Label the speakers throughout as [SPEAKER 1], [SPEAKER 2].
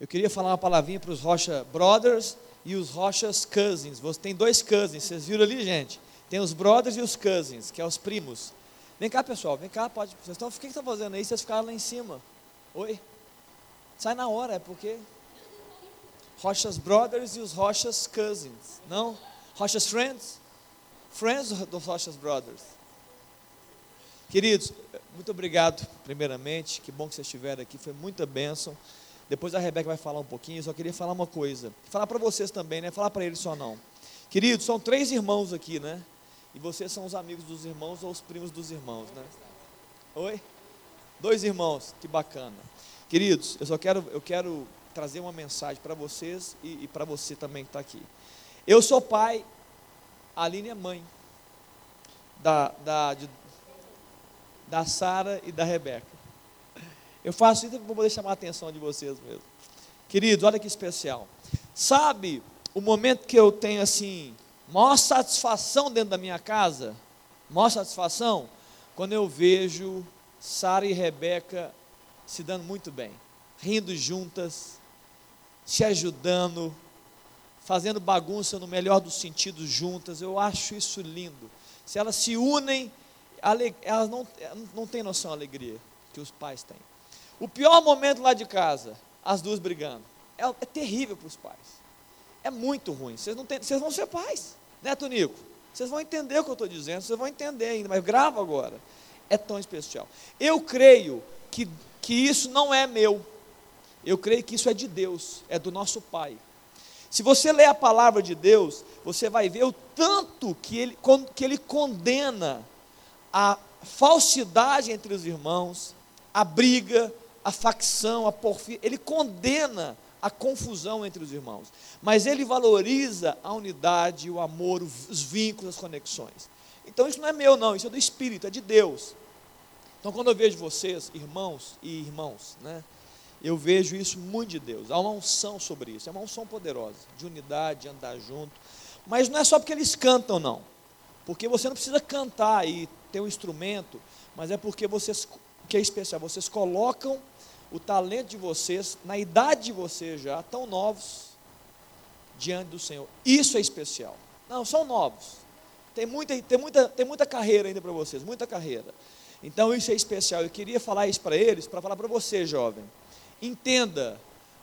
[SPEAKER 1] Eu queria falar uma palavrinha para os Rocha Brothers e os Rochas Cousins. Você tem dois cousins, vocês viram ali, gente? Tem os brothers e os cousins, que é os primos. Vem cá, pessoal, vem cá, pode. Vocês estão, o que estão fazendo aí? Vocês ficaram lá em cima. Oi? Sai na hora, é porque. Rochas Brothers e os Rochas Cousins. Não? Rochas Friends? Friends dos Rochas Brothers. Queridos, muito obrigado, primeiramente. Que bom que vocês estiveram aqui, foi muita bênção. Depois a Rebeca vai falar um pouquinho, eu só queria falar uma coisa. Falar para vocês também, né? Falar para eles só não. Queridos, são três irmãos aqui, né? E vocês são os amigos dos irmãos ou os primos dos irmãos, né? Oi? Dois irmãos, que bacana. Queridos, eu só quero, eu quero trazer uma mensagem para vocês e, e para você também que está aqui. Eu sou pai, a Aline é mãe da, da, da Sara e da Rebeca. Eu faço isso para poder chamar a atenção de vocês mesmo. Queridos, olha que especial. Sabe o momento que eu tenho assim, maior satisfação dentro da minha casa? Maior satisfação? Quando eu vejo Sara e Rebeca se dando muito bem, rindo juntas, se ajudando, fazendo bagunça no melhor dos sentidos juntas. Eu acho isso lindo. Se elas se unem, elas não, não têm noção da alegria que os pais têm. O pior momento lá de casa, as duas brigando. É, é terrível para os pais. É muito ruim. Vocês, não vocês vão ser pais, né, Tonico? Vocês vão entender o que eu estou dizendo, vocês vão entender ainda, mas grava agora. É tão especial. Eu creio que, que isso não é meu. Eu creio que isso é de Deus, é do nosso Pai. Se você ler a palavra de Deus, você vai ver o tanto que ele, que ele condena a falsidade entre os irmãos, a briga, a facção, a porfia, ele condena a confusão entre os irmãos, mas ele valoriza a unidade, o amor, os vínculos, as conexões. Então isso não é meu, não, isso é do Espírito, é de Deus. Então quando eu vejo vocês, irmãos e irmãos, né, eu vejo isso muito de Deus. Há uma unção sobre isso, é uma unção poderosa, de unidade, de andar junto. Mas não é só porque eles cantam, não. Porque você não precisa cantar e ter um instrumento, mas é porque vocês, que é especial, vocês colocam o talento de vocês, na idade de vocês já, tão novos, diante do Senhor. Isso é especial. Não, são novos. Tem muita, tem muita, tem muita carreira ainda para vocês, muita carreira. Então isso é especial. Eu queria falar isso para eles, para falar para você, jovem. Entenda,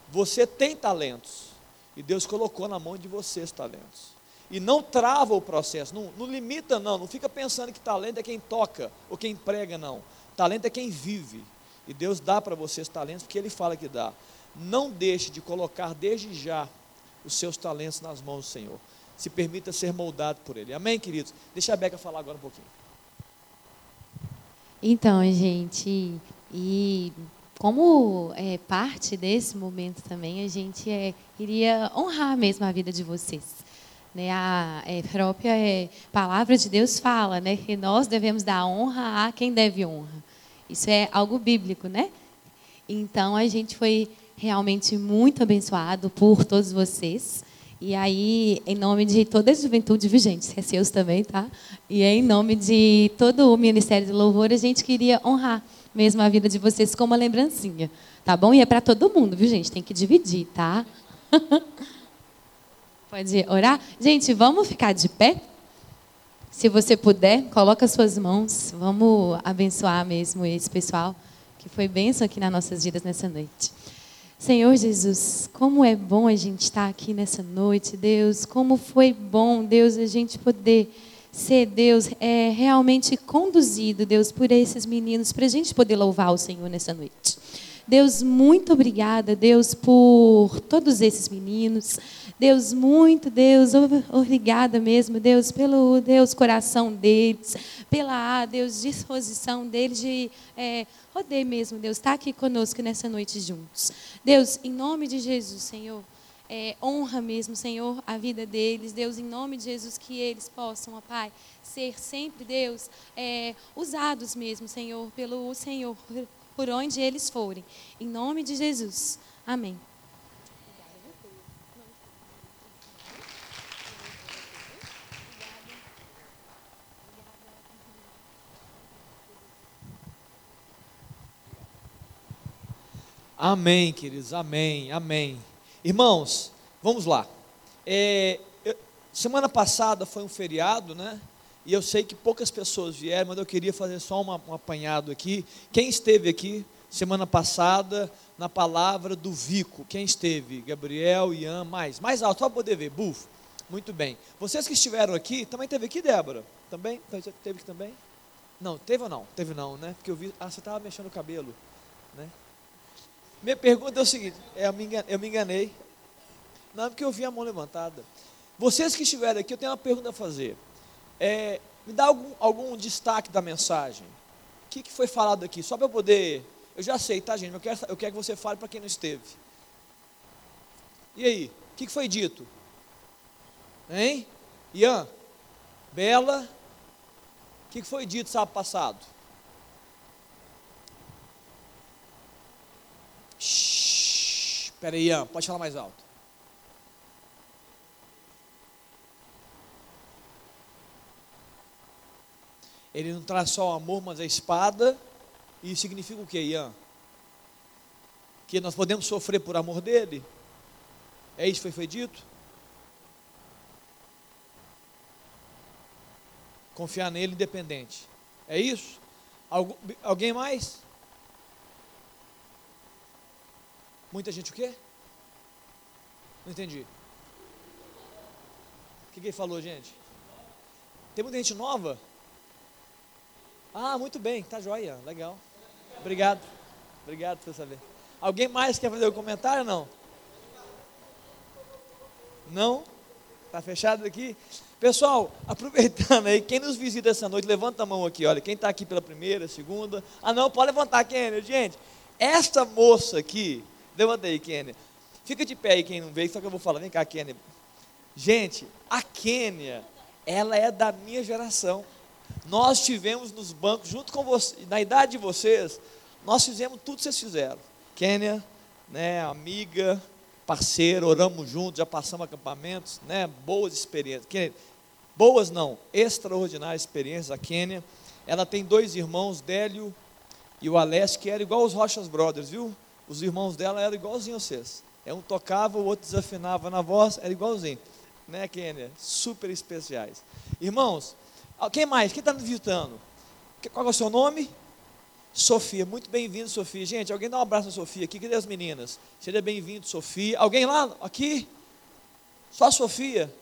[SPEAKER 1] você tem talentos. E Deus colocou na mão de vocês talentos. E não trava o processo, não, não limita, não. Não fica pensando que talento é quem toca ou quem prega, não. Talento é quem vive. E Deus dá para vocês talentos porque Ele fala que dá. Não deixe de colocar desde já os seus talentos nas mãos do Senhor. Se permita ser moldado por Ele. Amém, queridos? Deixa a Beca falar agora um pouquinho.
[SPEAKER 2] Então, gente, e como é, parte desse momento também, a gente é, iria honrar mesmo a vida de vocês. Né, a é, própria é, palavra de Deus fala né, que nós devemos dar honra a quem deve honra. Isso é algo bíblico, né? Então a gente foi realmente muito abençoado por todos vocês. E aí, em nome de toda a juventude vigente, é seus também, tá? E em nome de todo o Ministério de Louvor, a gente queria honrar mesmo a vida de vocês com uma lembrancinha, tá bom? E é para todo mundo, viu, gente? Tem que dividir, tá? Pode orar? Gente, vamos ficar de pé? Se você puder, coloca suas mãos. Vamos abençoar mesmo esse pessoal que foi benção aqui nas nossas vidas nessa noite. Senhor Jesus, como é bom a gente estar aqui nessa noite, Deus. Como foi bom, Deus, a gente poder ser, Deus, é, realmente conduzido, Deus, por esses meninos, para a gente poder louvar o Senhor nessa noite. Deus, muito obrigada, Deus, por todos esses meninos. Deus, muito, Deus, obrigada mesmo, Deus, pelo Deus coração deles, pela Deus disposição deles de é, poder mesmo, Deus, estar aqui conosco nessa noite juntos. Deus, em nome de Jesus, Senhor, é, honra mesmo, Senhor, a vida deles. Deus, em nome de Jesus, que eles possam, ó Pai, ser sempre, Deus, é, usados mesmo, Senhor, pelo Senhor, por onde eles forem. Em nome de Jesus. Amém.
[SPEAKER 1] Amém, queridos, amém, amém. Irmãos, vamos lá. É, semana passada foi um feriado, né? E eu sei que poucas pessoas vieram, mas eu queria fazer só uma, um apanhado aqui. Quem esteve aqui semana passada na palavra do Vico? Quem esteve? Gabriel, Ian, mais. Mais alto, só para poder ver. Bufo. Muito bem. Vocês que estiveram aqui, também teve aqui, Débora? Também? Teve aqui também? Não, teve ou não? Teve não, né? Porque eu vi. Ah, você estava mexendo o cabelo, né? Minha pergunta é o seguinte: é, eu, me enganei, eu me enganei. Não, é porque eu vi a mão levantada. Vocês que estiverem aqui, eu tenho uma pergunta a fazer. É, me dá algum, algum destaque da mensagem. O que, que foi falado aqui? Só para eu poder. Eu já sei, tá, gente? Eu quero, eu quero que você fale para quem não esteve. E aí? O que, que foi dito? Hein? Ian? Bela? O que, que foi dito sábado passado? Espera aí, Ian, pode falar mais alto. Ele não traz só o amor, mas a espada. E significa o que, Ian? Que nós podemos sofrer por amor dele? É isso que foi, dito? Confiar nele independente. É isso? Algu alguém mais? Muita gente o quê? Não entendi. O que, que ele falou, gente? Tem muita gente nova? Ah, muito bem, tá joia, legal. Obrigado. Obrigado por saber. Alguém mais quer fazer um comentário não? Não? Tá fechado aqui? Pessoal, aproveitando aí, quem nos visita essa noite, levanta a mão aqui, olha, quem está aqui pela primeira, segunda. Ah não, pode levantar, Kenny. Gente, esta moça aqui, Levanta aí, Kênia. Fica de pé aí quem não veio, só que eu vou falar. Vem cá, Kênia. Gente, a Kênia, ela é da minha geração. Nós tivemos nos bancos, junto com você, na idade de vocês, nós fizemos tudo que vocês fizeram. Kênia, né, amiga, parceira, oramos juntos, já passamos acampamentos, né, boas experiências. Kênia, boas não, extraordinárias experiências. A Kênia, ela tem dois irmãos, Délio e o Alessio, que eram igual os Rochas Brothers, viu? os irmãos dela eram igualzinho a vocês. É um tocava, o outro desafinava na voz, era igualzinho. Né, Kênia? Super especiais. Irmãos, quem mais? Quem está nos visitando? Qual é o seu nome? Sofia, muito bem-vindo, Sofia. Gente, alguém dá um abraço a Sofia aqui. Cadê as meninas? Seja bem-vindo, Sofia. Alguém lá? Aqui? Só a Sofia?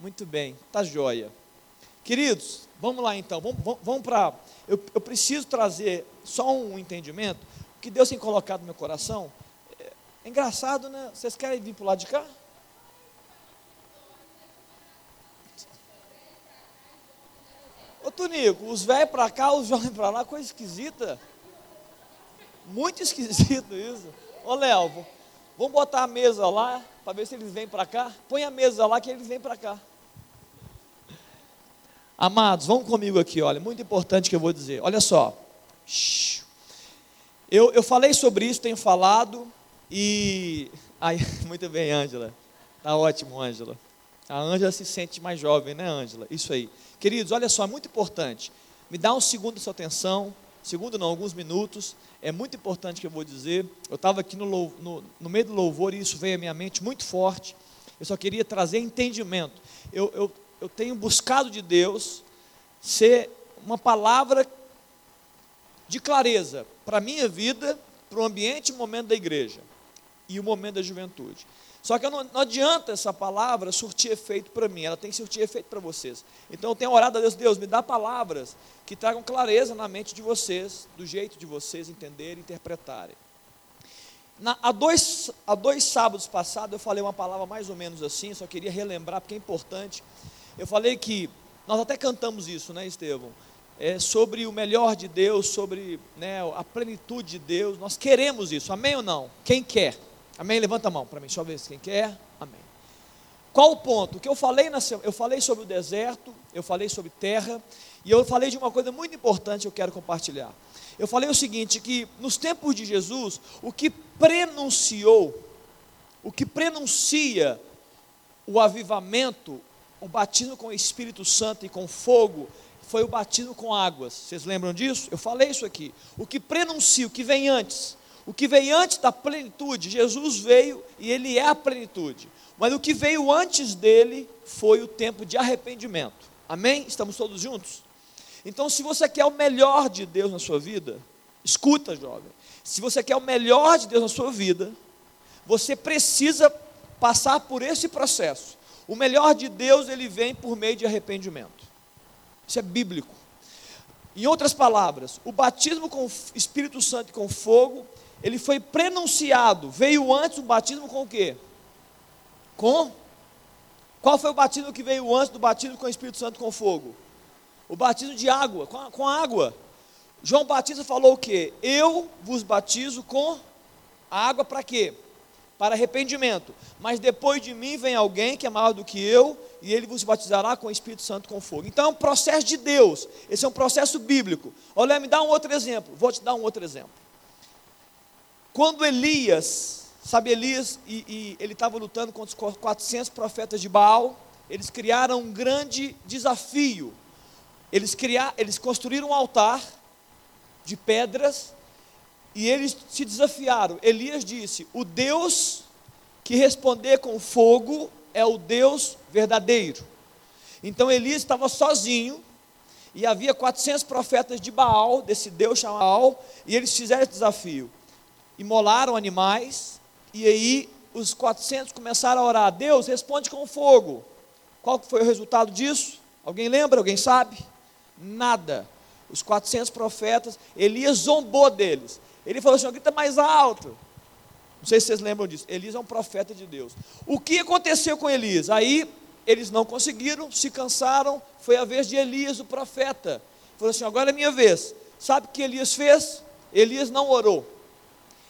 [SPEAKER 1] Muito bem, tá joia. Queridos, vamos lá então. Vamos, vamos, vamos para. Eu, eu preciso trazer só um entendimento o que Deus tem colocado no meu coração. É, é engraçado, né? Vocês querem vir para o lado de cá? Ô Tunico, os velhos para cá, os jovens para lá, coisa esquisita. Muito esquisito isso. Ô Léo, vamos botar a mesa lá, para ver se eles vêm para cá. Põe a mesa lá que eles vêm para cá. Amados, vamos comigo aqui, olha, muito importante que eu vou dizer. Olha só. Eu, eu falei sobre isso, tenho falado, e. Ai, muito bem, Ângela. Tá ótimo, Ângela. A Ângela se sente mais jovem, né, Ângela? Isso aí. Queridos, olha só, é muito importante. Me dá um segundo de sua atenção. Segundo, não, alguns minutos. É muito importante que eu vou dizer. Eu estava aqui no, no, no, meio do louvor e isso veio à minha mente muito forte. Eu só queria trazer entendimento. Eu, eu, eu tenho buscado de Deus ser uma palavra de clareza para a minha vida, para o ambiente e momento da igreja e o momento da juventude. Só que não, não adianta essa palavra surtir efeito para mim, ela tem que surtir efeito para vocês. Então eu tenho orado a Deus, Deus, me dá palavras que tragam clareza na mente de vocês, do jeito de vocês entenderem e interpretarem. Na, há, dois, há dois sábados passados eu falei uma palavra mais ou menos assim, só queria relembrar porque é importante. Eu falei que, nós até cantamos isso, né, Estevão? é, sobre o melhor de Deus, sobre né, a plenitude de Deus. Nós queremos isso, amém ou não? Quem quer? Amém? Levanta a mão para mim, só ver quem quer. Amém. Qual o ponto? Que eu falei na eu falei sobre o deserto, eu falei sobre terra, e eu falei de uma coisa muito importante que eu quero compartilhar. Eu falei o seguinte, que nos tempos de Jesus, o que prenunciou, o que prenuncia o avivamento, o batismo com o Espírito Santo e com fogo, foi o batismo com águas. Vocês lembram disso? Eu falei isso aqui. O que prenuncia, o que vem antes, O que veio antes da plenitude, Jesus veio e ele é a plenitude. Mas o que veio antes dele foi o tempo de arrependimento. Amém? Estamos todos juntos? Então, se você quer o melhor de Deus na sua vida, escuta, jovem. Se você quer o melhor de Deus na sua vida, você precisa passar por esse processo. O melhor de Deus, ele vem por meio de arrependimento. Isso é bíblico. Em outras palavras, o batismo com o Espírito Santo e com fogo, ele foi prenunciado. Veio antes o batismo com o quê? Com? Qual foi o batismo que veio antes do batismo com o Espírito Santo com fogo? O batismo de água, com, com água. João Batista falou o quê? Eu vos batizo com água para quê? Para arrependimento. Mas depois de mim vem alguém que é maior do que eu, e ele vos batizará com o Espírito Santo com fogo. Então é um processo de Deus. Esse é um processo bíblico. Olha, me dá um outro exemplo. Vou te dar um outro exemplo. Quando Elias, sabe Elias, e, e ele estava lutando contra os 400 profetas de Baal, eles criaram um grande desafio. Eles, criaram, eles construíram um altar de pedras e eles se desafiaram. Elias disse: O Deus que responder com fogo é o Deus verdadeiro. Então Elias estava sozinho e havia 400 profetas de Baal, desse Deus chamado Baal, e eles fizeram esse desafio. Imolaram animais e aí os 400 começaram a orar: Deus, responde com fogo. Qual foi o resultado disso? Alguém lembra? Alguém sabe? Nada. Os 400 profetas, Elias zombou deles. Ele falou assim: grita mais alto. Não sei se vocês lembram disso. Elias é um profeta de Deus. O que aconteceu com Elias? Aí eles não conseguiram, se cansaram. Foi a vez de Elias, o profeta. Falou assim: agora é minha vez. Sabe o que Elias fez? Elias não orou.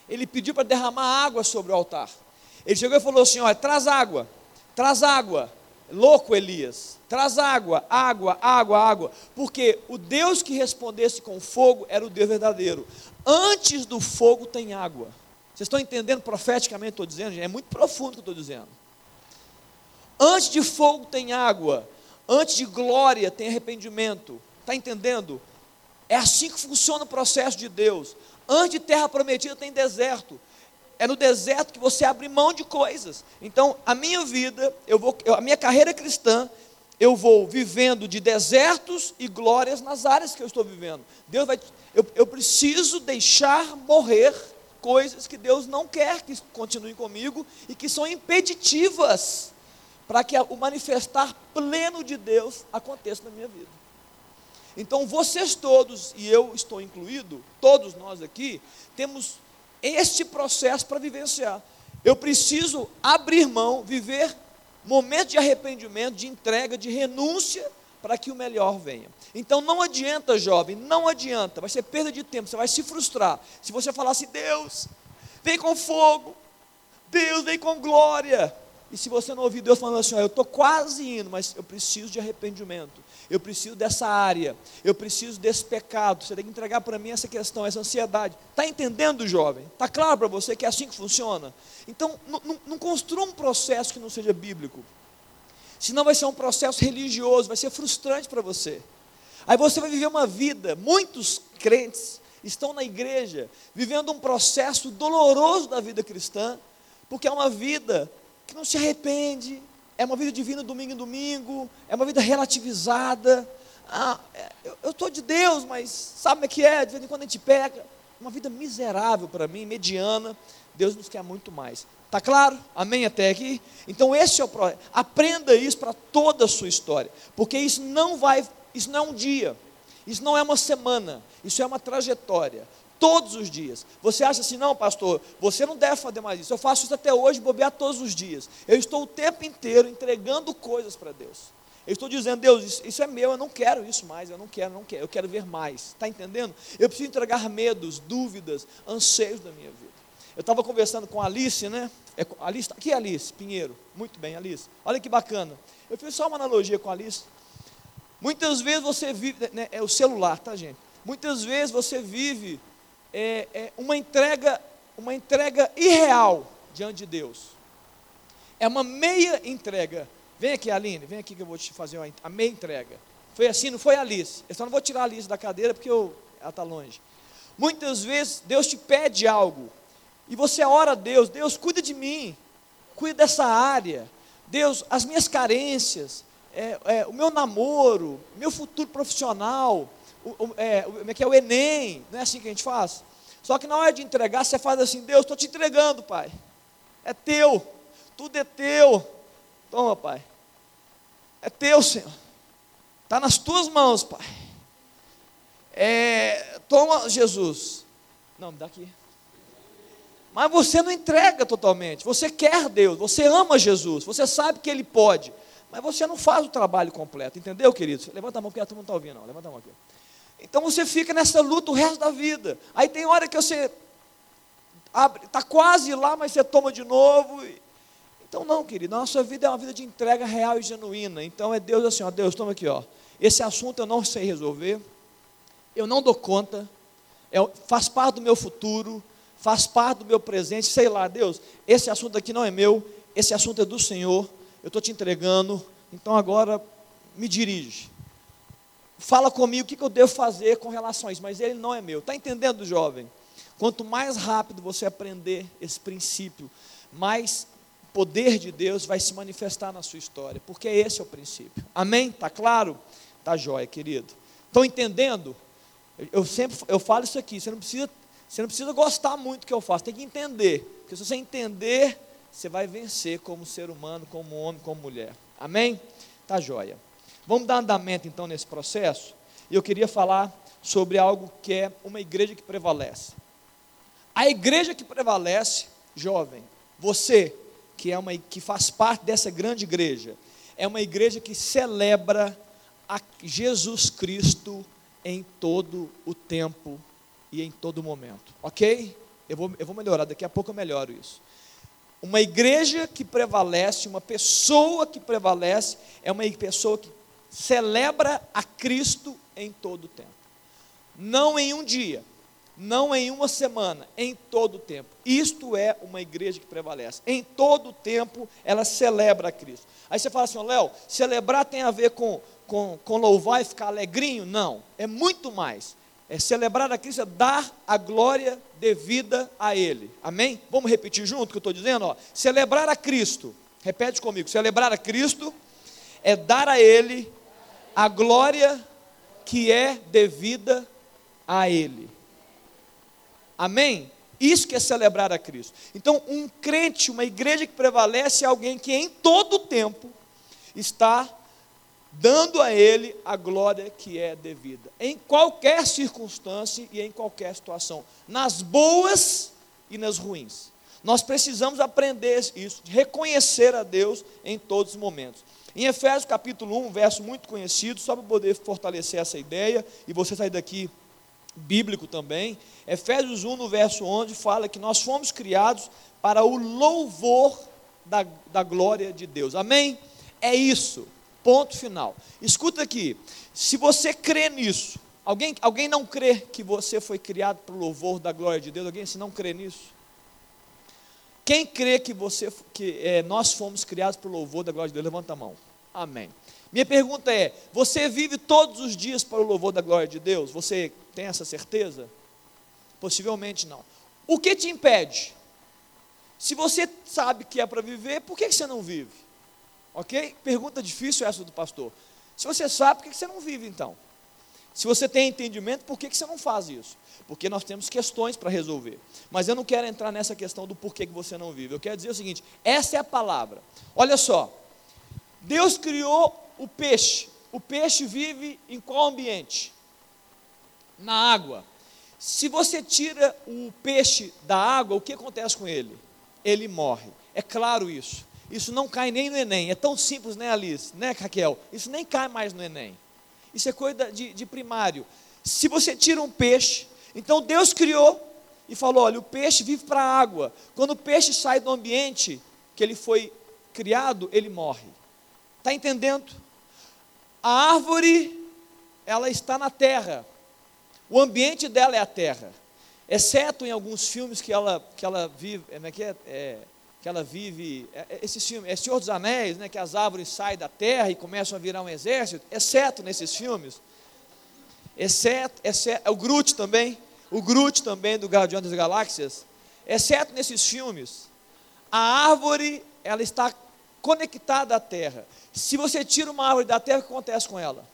[SPEAKER 1] Ele pediu para derramar água sobre o altar. Ele chegou e falou assim: olha, traz água, traz água. Louco Elias, traz água, água, água, água, porque o Deus que respondesse com fogo era o Deus verdadeiro. Antes do fogo tem água. Vocês estão entendendo profeticamente estou dizendo? É muito profundo o que estou dizendo. Antes de fogo tem água, antes de glória tem arrependimento. Está entendendo? É assim que funciona o processo de Deus. Antes de terra prometida tem deserto. É no deserto que você abre mão de coisas. Então, a minha vida, eu vou, a minha carreira cristã, eu vou vivendo de desertos e glórias nas áreas que eu estou vivendo. Deus vai, eu, eu preciso deixar morrer coisas que Deus não quer que continuem comigo e que são impeditivas para que o manifestar pleno de Deus aconteça na minha vida. Então, vocês todos, e eu estou incluído, todos nós aqui, temos este processo para vivenciar. Eu preciso abrir mão, viver momentos de arrependimento, de entrega, de renúncia, para que o melhor venha. Então não adianta, jovem, não adianta, vai ser perda de tempo, você vai se frustrar. Se você falar assim, Deus, vem com fogo, Deus vem com glória. E se você não ouvir Deus falando assim, eu estou quase indo, mas eu preciso de arrependimento, eu preciso dessa área, eu preciso desse pecado, você tem que entregar para mim essa questão, essa ansiedade. Está entendendo, jovem? Está claro para você que é assim que funciona? Então, não construa um processo que não seja bíblico. Senão vai ser um processo religioso, vai ser frustrante para você. Aí você vai viver uma vida, muitos crentes estão na igreja vivendo um processo doloroso da vida cristã, porque é uma vida que não se arrepende, é uma vida divina domingo em domingo, é uma vida relativizada. Ah, é, eu estou de Deus, mas sabe o que é? De vez em quando a gente pega. Uma vida miserável para mim, mediana. Deus nos quer muito mais. Está claro? Amém até aqui? Então esse é o problema. Aprenda isso para toda a sua história, porque isso não vai isso não é um dia, isso não é uma semana, isso é uma trajetória. Todos os dias. Você acha assim, não, pastor, você não deve fazer mais isso. Eu faço isso até hoje, bobear todos os dias. Eu estou o tempo inteiro entregando coisas para Deus. Eu estou dizendo, Deus, isso, isso, é meu, eu não quero isso mais, eu não quero, não quero, eu quero ver mais. Está entendendo? Eu preciso entregar medos, dúvidas, anseios da minha vida. Eu estava conversando com a Alice, né? É, Alice, aqui é Alice, Pinheiro. Muito bem, Alice. Olha que bacana. Eu fiz só uma analogia com a Alice. Muitas vezes você vive, né, é o celular, tá gente? Muitas vezes você vive é, é uma entrega, uma entrega irreal diante de Deus. É uma meia entrega. Vem aqui, Aline, vem aqui que eu vou te fazer uma, a meia entrega. Foi assim, não foi a Alice. Eu só não vou tirar a Alice da cadeira porque eu, ela está longe. Muitas vezes Deus te pede algo E você ora a Deus, Deus, cuida de mim, cuida dessa área. Deus, as minhas carências, é, é, o meu namoro, meu futuro profissional, o, é, é que é o Enem, não é assim que a gente faz? Só que na hora de entregar, você faz assim, Deus, estou te entregando, Pai. É teu, tudo é teu. Toma, Pai. É teu, Senhor. Está nas tuas mãos, Pai. É, toma, Jesus. Não, me dá aqui. Mas você não entrega totalmente. Você quer Deus, você ama Jesus, você sabe que Ele pode. Mas você não faz o trabalho completo, entendeu, queridos? Levanta a mão porque turma não está ouvindo, não. Levanta a mão aqui. Então você fica nessa luta o resto da vida. Aí tem hora que você está quase lá, mas você toma de novo. Então, não, querido, a nossa vida é uma vida de entrega real e genuína. Então é Deus assim, ó, Deus, toma aqui, ó. Esse assunto eu não sei resolver, eu não dou conta, é, faz parte do meu futuro, faz parte do meu presente, sei lá, Deus, esse assunto aqui não é meu, esse assunto é do Senhor, eu estou te entregando, então agora me dirige. Fala comigo o que, eu devo fazer com isso, mas ele não é meu. Está entendendo, jovem? Quanto mais rápido você aprender esse princípio, mais poder de Deus vai se manifestar na sua história, porque esse é o princípio. Amém? Tá claro? Tá jóia, querido. Estão entendendo? Eu sempre eu falo isso aqui, você não precisa você não precisa gostar muito do que eu faço, tem que entender. Porque se você entender, você vai vencer como ser humano, como homem, como mulher. Amém? Tá jóia. Vamos dar andamento então nesse processo. E eu queria falar sobre algo que é uma igreja que prevalece. A igreja que prevalece, jovem, você que é uma que faz parte dessa grande igreja, é uma igreja que celebra Jesus Cristo em todo o tempo e em todo momento. Ok? Eu vou, eu vou melhorar, daqui a pouco eu melhoro isso. Uma igreja que prevalece, uma pessoa que prevalece, é uma pessoa que celebra a Cristo em todo o tempo. Não em um dia, não em uma semana, em todo o tempo. Isto é uma igreja que prevalece. Em todo o tempo ela celebra a Cristo. Aí você fala assim, Léo, celebrar tem a ver com, com, com louvar e ficar alegrinho? Não, é muito mais. É celebrar a Cristo, é dar a glória devida a Ele. Amém? Vamos repetir junto o que eu estou dizendo? Ó. Celebrar a Cristo, repete comigo: celebrar a Cristo é dar a Ele a glória que é devida a Ele. Amém? Isso que é celebrar a Cristo. Então, um crente, uma igreja que prevalece é alguém que em todo o tempo está dando a Ele a glória que é devida, em qualquer circunstância e em qualquer situação, nas boas e nas ruins. Nós precisamos aprender isso, reconhecer a Deus em todos os momentos. Em Efésios capítulo 1, um verso muito conhecido, só para poder fortalecer essa ideia, e você sair daqui bíblico também, Efésios 1, no verso 11, fala que nós fomos criados para o louvor da, da glória de Deus. Amém? É isso. Ponto final. Escuta aqui, se você crê nisso, alguém, alguém não crê que você foi criado para o louvor da glória de Deus? Alguém se não crê nisso? Quem crê que você que é, nós fomos criados para o louvor da glória de Deus? Levanta a mão. Amém. Minha pergunta é: você vive todos os dias para o louvor da glória de Deus? Você tem essa certeza? Possivelmente não. O que te impede? Se você sabe que é para viver, por que você não vive? Ok? Pergunta difícil essa do pastor. Se você sabe, por que você não vive então? Se você tem entendimento, por que você não faz isso? Porque nós temos questões para resolver. Mas eu não quero entrar nessa questão do porquê que você não vive. Eu quero dizer o seguinte: essa é a palavra. Olha só. Deus criou o peixe. O peixe vive em qual ambiente? Na água. Se você tira o peixe da água, o que acontece com ele? Ele morre. É claro isso. Isso não cai nem no Enem. É tão simples, né, Alice? Né, Raquel? Isso nem cai mais no Enem. Isso é coisa de, de primário. Se você tira um peixe, então Deus criou e falou: olha, o peixe vive para a água. Quando o peixe sai do ambiente que ele foi criado, ele morre. Está entendendo? A árvore, ela está na terra. O ambiente dela é a terra. Exceto em alguns filmes que ela, que ela vive. Como é que é? é que ela vive, é, é, esse filme, é Senhor dos Anéis, né, que as árvores saem da terra e começam a virar um exército, exceto nesses filmes, exceto, exceto é o Groot também, o Groot também do Guardião das Galáxias, exceto nesses filmes, a árvore ela está conectada à terra. Se você tira uma árvore da terra, o que acontece com ela?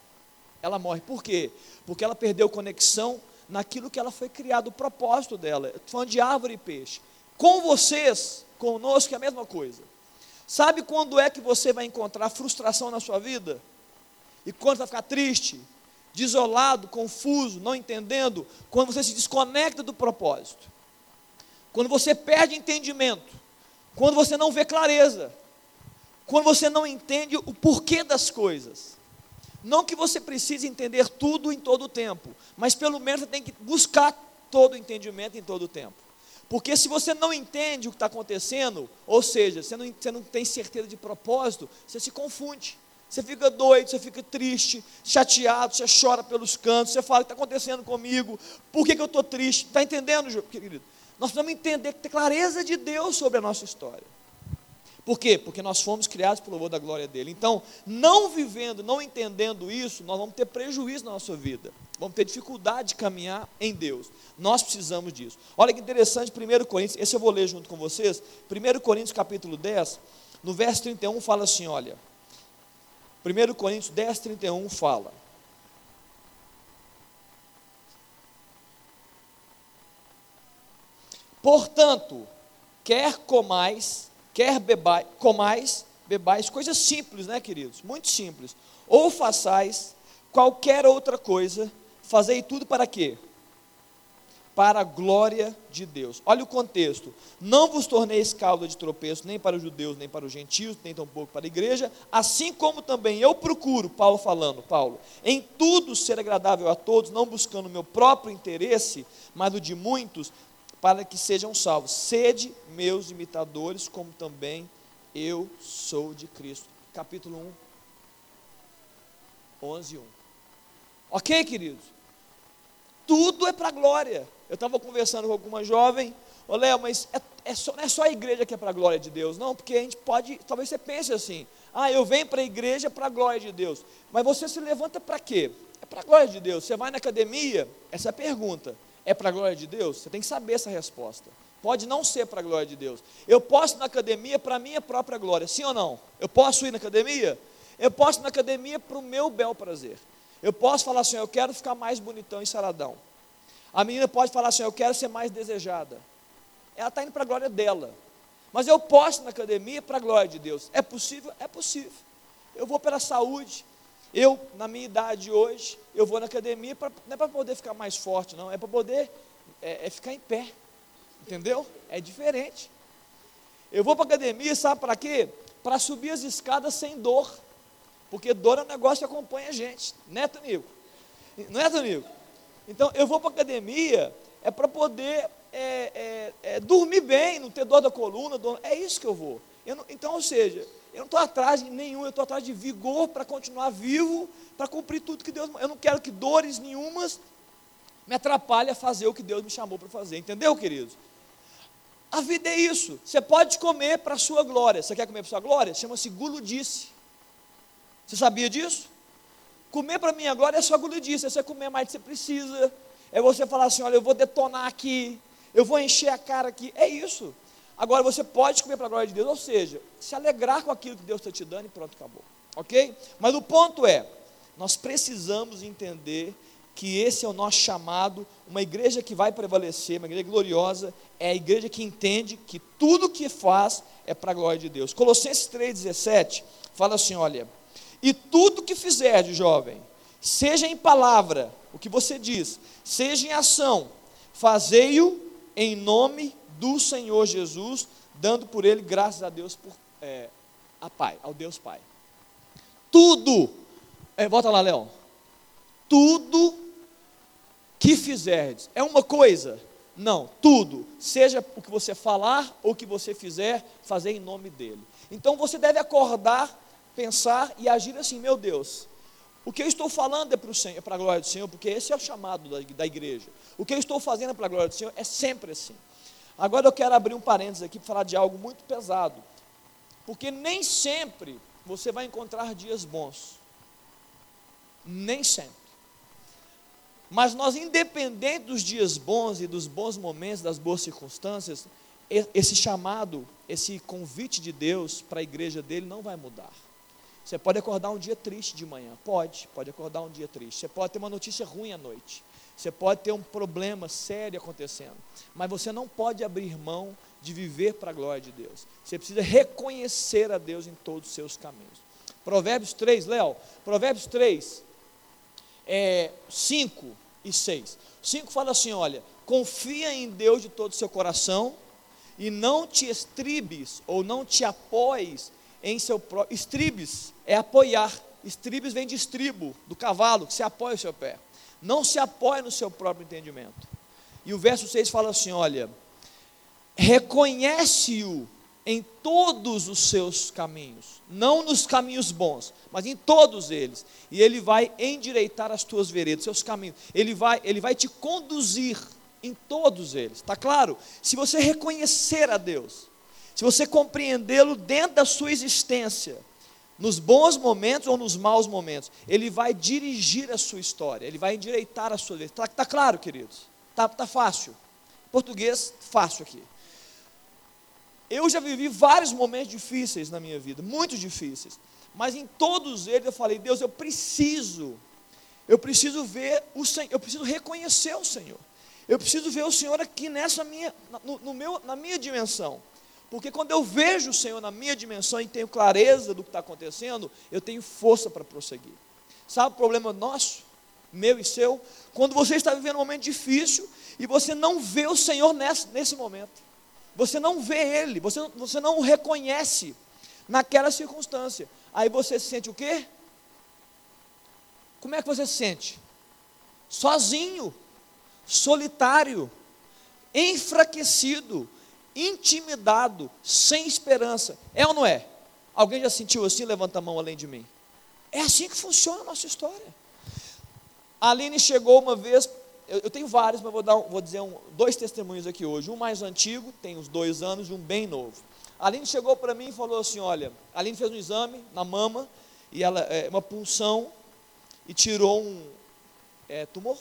[SPEAKER 1] Ela morre. Por quê? Porque ela perdeu conexão naquilo que ela foi criado, o propósito dela. Estou falando de árvore e peixe. Com vocês, conosco, é a mesma coisa. Sabe quando é que você vai encontrar frustração na sua vida? E quando vai ficar triste, desolado, confuso, não entendendo? Quando você se desconecta do propósito. Quando você perde entendimento. Quando você não vê clareza. Quando você não entende o porquê das coisas. Não que você precise entender tudo em todo o tempo, mas pelo menos você tem que buscar todo o entendimento em todo o tempo. Porque se você não entende o que está acontecendo, ou seja, você não, você não tem certeza de propósito, você se confunde. Você fica doido, você fica triste, chateado, você chora pelos cantos, você fala o que está acontecendo comigo, por que, que eu estou triste? Está entendendo, querido? Nós precisamos entender, ter clareza de Deus sobre a nossa história. Por quê? Porque nós fomos criados pelo louvor da glória dele. Então, não vivendo, não entendendo isso, nós vamos ter prejuízo na nossa vida. Vamos ter dificuldade de caminhar em Deus. Nós precisamos disso. Olha que interessante, 1 Coríntios, esse eu vou ler junto com vocês. 1 Coríntios capítulo 10, no verso 31 fala assim, olha. 1 Coríntios 10, 31 fala. Portanto, quer comais, quer bebais, comais, bebais, coisas simples, né, queridos? Muito simples. Ou façais qualquer outra coisa, fazei tudo para quê? Para a glória de Deus. Olha o contexto. Não vos torneis causa de tropeço, nem para os judeus, nem para os gentios, nem tampouco para a igreja, assim como também eu procuro, Paulo falando, Paulo, em tudo ser agradável a todos, não buscando o meu próprio interesse, mas o de muitos, para que sejam salvos. Sede meus imitadores, como também eu sou de Cristo. Capítulo 1, 11, 1. Ok, queridos? Tudo é para glória. Eu estava conversando com alguma jovem, ô Léo, mas é, é só, não é só a igreja que é para a glória de Deus, não, porque a gente pode, talvez você pense assim, ah, eu venho para a igreja para a glória de Deus, mas você se levanta para quê? É para a glória de Deus. Você vai na academia? Essa é a pergunta é para a glória de Deus? Você tem que saber essa resposta. Pode não ser para a glória de Deus. Eu posso ir na academia para a minha própria glória, sim ou não? Eu posso ir na academia? Eu posso ir na academia para o meu bel prazer. Eu posso falar assim, eu quero ficar mais bonitão e saradão. A menina pode falar assim, eu quero ser mais desejada. Ela está indo para a glória dela. Mas eu posso ir na academia para a glória de Deus. É possível? É possível. Eu vou pela saúde, eu, na minha idade hoje, eu vou na academia, pra, não é para poder ficar mais forte, não, é para poder é, é ficar em pé. Entendeu? É diferente. Eu vou para a academia, sabe para quê? Para subir as escadas sem dor. Porque dor é um negócio que acompanha a gente. Né, Tonico? Não é, Tonico? Então, eu vou para a academia é para poder é, é, é, dormir bem, não ter dor da coluna. Dor, é isso que eu vou. Eu não, então, ou seja, eu não estou atrás de nenhum, eu estou atrás de vigor para continuar vivo, para cumprir tudo que Deus. Eu não quero que dores nenhumas me atrapalhem a fazer o que Deus me chamou para fazer. Entendeu, queridos? A vida é isso. Você pode comer para a sua glória. Você quer comer para a sua glória? Chama-se guludice. Você sabia disso? Comer para a minha glória é só guludice. É você comer mais do que você precisa. É você falar assim: olha, eu vou detonar aqui. Eu vou encher a cara aqui. É isso. Agora você pode comer para a glória de Deus, ou seja, se alegrar com aquilo que Deus está te dando e pronto, acabou. Ok? Mas o ponto é, nós precisamos entender que esse é o nosso chamado, uma igreja que vai prevalecer, uma igreja gloriosa, é a igreja que entende que tudo que faz é para a glória de Deus. Colossenses 3,17 fala assim: olha, e tudo que fizer de jovem, seja em palavra, o que você diz, seja em ação, fazei-o em nome do Senhor Jesus, dando por ele graças a Deus por, é, a Pai, ao Deus Pai. Tudo, é, volta lá, Leão. Tudo que fizerdes é uma coisa? Não, tudo, seja o que você falar ou o que você fizer, fazer em nome dele. Então você deve acordar, pensar e agir assim, meu Deus. O que eu estou falando é para, o Senhor, é para a glória do Senhor, porque esse é o chamado da, da igreja. O que eu estou fazendo é para a glória do Senhor é sempre assim. Agora eu quero abrir um parênteses aqui para falar de algo muito pesado. Porque nem sempre você vai encontrar dias bons. Nem sempre. Mas nós, independente dos dias bons e dos bons momentos, das boas circunstâncias, esse chamado, esse convite de Deus para a igreja dele não vai mudar. Você pode acordar um dia triste de manhã, pode, pode acordar um dia triste. Você pode ter uma notícia ruim à noite. Você pode ter um problema sério acontecendo, mas você não pode abrir mão de viver para a glória de Deus. Você precisa reconhecer a Deus em todos os seus caminhos. Provérbios 3, Léo, Provérbios 3, é, 5 e 6. 5 fala assim: olha, confia em Deus de todo o seu coração e não te estribes ou não te apoies em seu próprio. Estribes é apoiar. Estribes vem de estribo, do cavalo, que se apoia o seu pé. Não se apoia no seu próprio entendimento. E o verso 6 fala assim: olha, reconhece-o em todos os seus caminhos, não nos caminhos bons, mas em todos eles, e ele vai endireitar as tuas veredas, seus caminhos. Ele vai, ele vai te conduzir em todos eles. Está claro? Se você reconhecer a Deus, se você compreendê-lo dentro da sua existência, nos bons momentos ou nos maus momentos, Ele vai dirigir a sua história, Ele vai endireitar a sua vida. Está tá claro, queridos? Está tá fácil. Português, fácil aqui. Eu já vivi vários momentos difíceis na minha vida, muito difíceis. Mas em todos eles eu falei, Deus, eu preciso, eu preciso ver o Senhor, eu preciso reconhecer o Senhor. Eu preciso ver o Senhor aqui nessa minha, no, no meu, na minha dimensão. Porque quando eu vejo o Senhor na minha dimensão e tenho clareza do que está acontecendo, eu tenho força para prosseguir. Sabe o problema nosso, meu e seu? Quando você está vivendo um momento difícil e você não vê o Senhor nesse, nesse momento. Você não vê Ele, você, você não o reconhece naquela circunstância. Aí você se sente o quê? Como é que você se sente? Sozinho, solitário, enfraquecido, intimidado, sem esperança. É ou não é? Alguém já sentiu assim? Levanta a mão além de mim. É assim que funciona a nossa história. A Aline chegou uma vez, eu, eu tenho vários, mas vou, dar, vou dizer um, dois testemunhos aqui hoje. Um mais antigo, tem uns dois anos, e um bem novo. A Aline chegou para mim e falou assim: Olha, a Aline fez um exame na mama, e ela, é, uma punção, e tirou um é, tumor.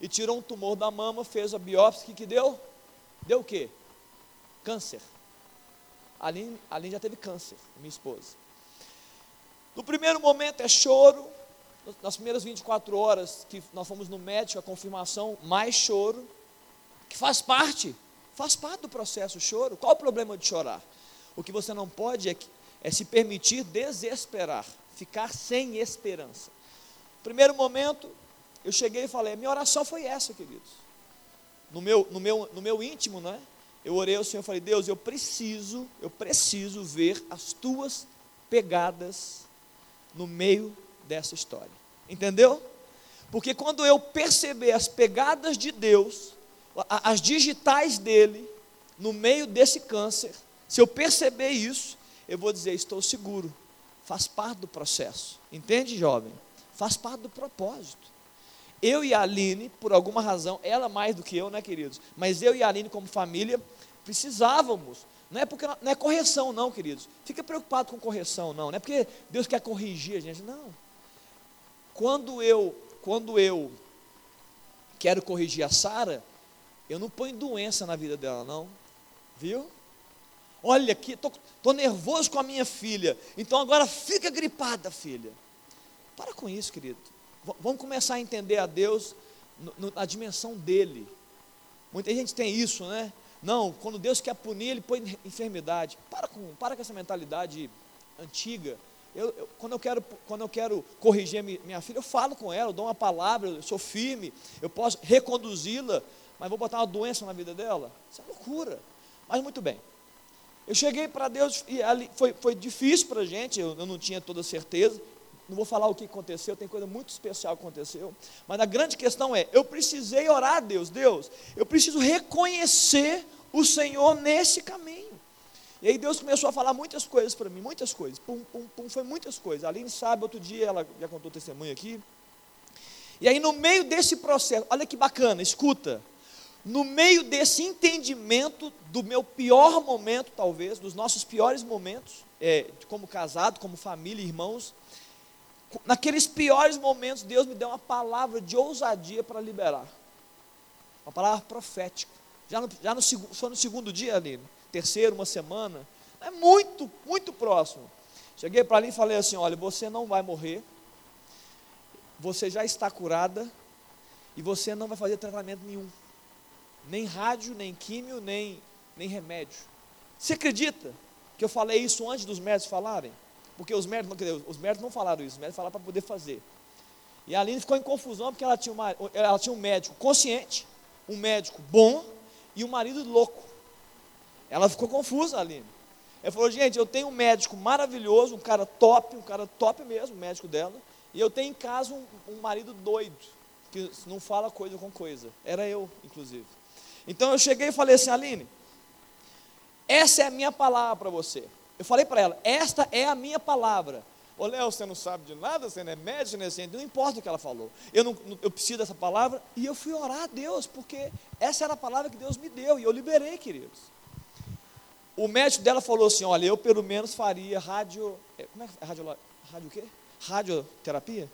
[SPEAKER 1] E tirou um tumor da mama, fez a biópsia, o que, que deu? Deu o quê? Câncer. A Aline, Aline já teve câncer, minha esposa. No primeiro momento é choro, nas primeiras 24 horas que nós fomos no médico, a confirmação, mais choro, que faz parte, faz parte do processo o choro. Qual o problema de chorar? O que você não pode é, é se permitir desesperar, ficar sem esperança. Primeiro momento, eu cheguei e falei, minha oração foi essa, queridos. No meu, no meu, no meu íntimo, não é? Eu orei ao Senhor e falei: Deus, eu preciso, eu preciso ver as tuas pegadas no meio dessa história. Entendeu? Porque quando eu perceber as pegadas de Deus, as digitais dele, no meio desse câncer, se eu perceber isso, eu vou dizer: estou seguro, faz parte do processo. Entende, jovem? Faz parte do propósito. Eu e a Aline, por alguma razão, ela mais do que eu, né, queridos? Mas eu e a Aline, como família, precisávamos. Não é porque não é correção, não, queridos. Fica preocupado com correção, não. Não é porque Deus quer corrigir a gente, não. Quando eu, quando eu quero corrigir a Sara, eu não ponho doença na vida dela, não. Viu? Olha aqui, estou nervoso com a minha filha. Então agora fica gripada, filha. Para com isso, querido. Vamos começar a entender a Deus na dimensão dele. Muita gente tem isso, né? Não, quando Deus quer punir, Ele põe enfermidade. Para com, para com essa mentalidade antiga. Eu, eu, quando, eu quero, quando eu quero corrigir minha, filha, eu falo com ela, eu dou uma palavra, eu sou firme, eu posso reconduzi-la, mas vou botar uma doença na vida dela? Isso é loucura. Mas muito bem. Eu cheguei para Deus e ali foi, foi difícil para a gente, eu, eu não tinha toda certeza não vou falar o que aconteceu, tem coisa muito especial que aconteceu, mas a grande questão é: eu precisei orar a Deus, Deus, eu preciso reconhecer o Senhor nesse caminho. E aí Deus começou a falar muitas coisas para mim, muitas coisas, pum, pum, pum, foi muitas coisas. A Aline sabe, outro dia ela já contou testemunho aqui. E aí no meio desse processo, olha que bacana, escuta. No meio desse entendimento do meu pior momento, talvez, dos nossos piores momentos, é, como casado, como família, irmãos, naqueles piores momentos, Deus me deu uma palavra de ousadia para liberar. Uma palavra profética. Já no, já no, só no segundo dia, Aline. terceiro, uma semana. É muito, muito próximo. Cheguei para ali e falei assim: olha, você não vai morrer, você já está curada e você não vai fazer tratamento nenhum. Nem rádio, nem químio, nem, nem remédio. Você acredita que eu falei isso antes dos médicos falarem? Porque os médicos, os não falaram isso, os médicos falaram para poder fazer. E a Aline ficou em confusão porque ela tinha, uma, ela tinha um médico consciente, um médico bom e um marido louco. Ela ficou confusa, Aline. Ela falou, gente, eu tenho um médico maravilhoso, um cara top, um cara top mesmo, o médico dela, e eu tenho em casa um, um marido doido, que não fala coisa com coisa. Era eu, inclusive. Então eu cheguei e falei assim, Aline, essa é a minha palavra para você. Eu falei para ela, esta é a minha palavra. Ô Léo, você não sabe de nada, você não é médico, não é cientista, não importa o que ela falou. Eu, não, eu preciso dessa palavra e eu fui orar a Deus, porque essa era a palavra que Deus me deu e eu liberei, queridos. O médico dela falou assim: olha, eu pelo menos faria rádio. É, como é que é? Radio, rádio o quê? Radioterapia?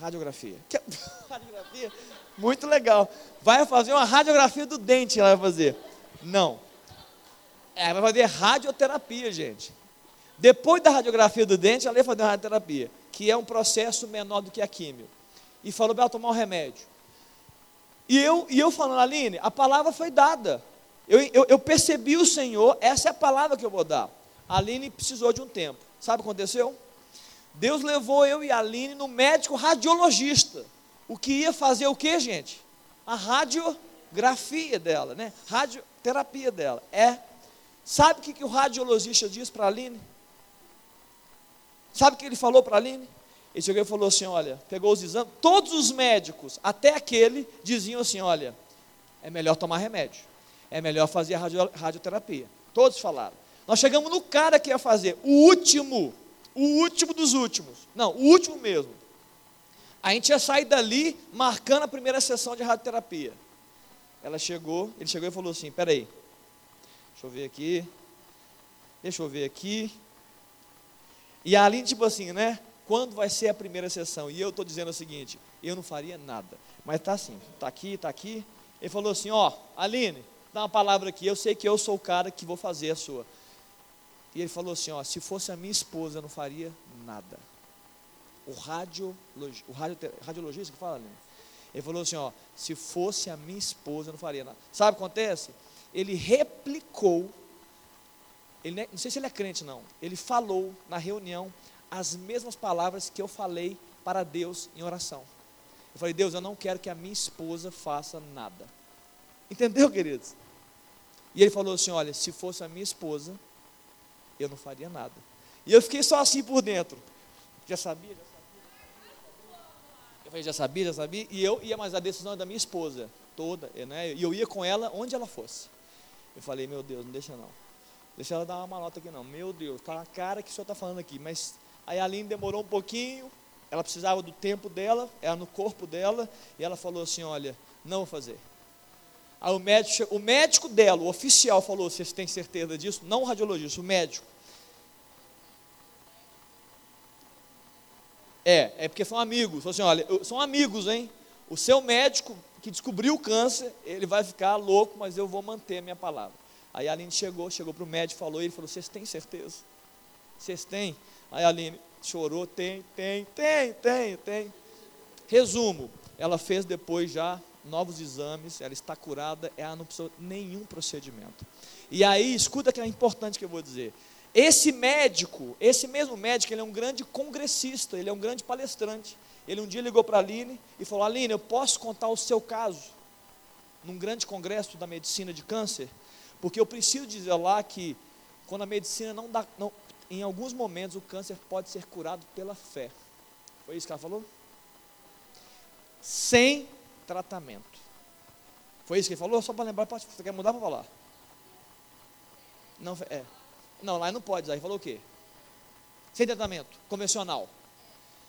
[SPEAKER 1] Radiografia. Que, radiografia? Muito legal. Vai fazer uma radiografia do dente, ela vai fazer. Não. Ela vai fazer radioterapia, gente. Depois da radiografia do dente, ela ia fazer uma radioterapia, que é um processo menor do que a químio. E falou para ela tomar um remédio. E eu, e eu falando, Aline, a palavra foi dada. Eu, eu, eu, percebi o Senhor, essa é a palavra que eu vou dar. A Aline precisou de um tempo. Sabe o que aconteceu? Deus levou eu e a Aline no médico radiologista. O que ia fazer o que, gente? A radiografia dela, né? Radioterapia dela. É. Sabe o que, que o radiologista diz para a Aline? Sabe o que ele falou para a Aline? Ele chegou e falou assim: olha, pegou os exames, todos os médicos, até aquele, diziam assim: olha, é melhor tomar remédio, é melhor fazer a radio, radioterapia. Todos falaram. Nós chegamos no cara que ia fazer, o último, o último dos últimos. Não, o último mesmo. A gente ia sair dali marcando a primeira sessão de radioterapia. Ela chegou, ele chegou e falou assim: peraí, deixa eu ver aqui, deixa eu ver aqui. E a Aline, tipo assim, né? Quando vai ser a primeira sessão? E eu estou dizendo o seguinte: eu não faria nada. Mas está assim, está aqui, está aqui. Ele falou assim: ó, Aline, dá uma palavra aqui. Eu sei que eu sou o cara que vou fazer a sua. E ele falou assim: ó, se fosse a minha esposa, eu não faria nada. O, radiologi, o radio, radiologista que fala, Aline? Ele falou assim: ó, se fosse a minha esposa, eu não faria nada. Sabe o que acontece? Ele replicou ele, é, não sei se ele é crente, não. Ele falou na reunião as mesmas palavras que eu falei para Deus em oração. Eu falei, Deus, eu não quero que a minha esposa faça nada. Entendeu, queridos? E ele falou assim: Olha, se fosse a minha esposa, eu não faria nada. E eu fiquei só assim por dentro. Já sabia? Já sabia? Eu falei, já sabia, já sabia. E eu ia, mas a decisão é da minha esposa, toda. Né? E eu ia com ela onde ela fosse. Eu falei, meu Deus, não deixa não. Deixa ela dar uma malota aqui não. Meu Deus, tá a cara que o senhor está falando aqui. Mas aí a Aline demorou um pouquinho, ela precisava do tempo dela, era no corpo dela, e ela falou assim: olha, não vou fazer. Aí o médico, o médico dela, o oficial, falou: vocês têm certeza disso? Não o radiologista, o médico. É, é porque são amigos. Falou assim: olha, são amigos, hein? O seu médico que descobriu o câncer, ele vai ficar louco, mas eu vou manter a minha palavra. Aí a Aline chegou, chegou para o médico, falou, ele falou, vocês têm certeza? Vocês têm? Aí a Aline chorou, tem, tem, tem, tem, tem. Resumo, ela fez depois já novos exames, ela está curada, ela não precisou nenhum procedimento. E aí, escuta que é importante que eu vou dizer. Esse médico, esse mesmo médico, ele é um grande congressista, ele é um grande palestrante. Ele um dia ligou para a Aline e falou: Aline, eu posso contar o seu caso num grande congresso da medicina de câncer? Porque eu preciso dizer lá que quando a medicina não dá, não, em alguns momentos o câncer pode ser curado pela fé. Foi isso que ela falou? Sem tratamento. Foi isso que ele falou? Só para lembrar, você quer mudar para falar? Não, é. Não, lá não pode, aí falou o quê? Sem tratamento, convencional.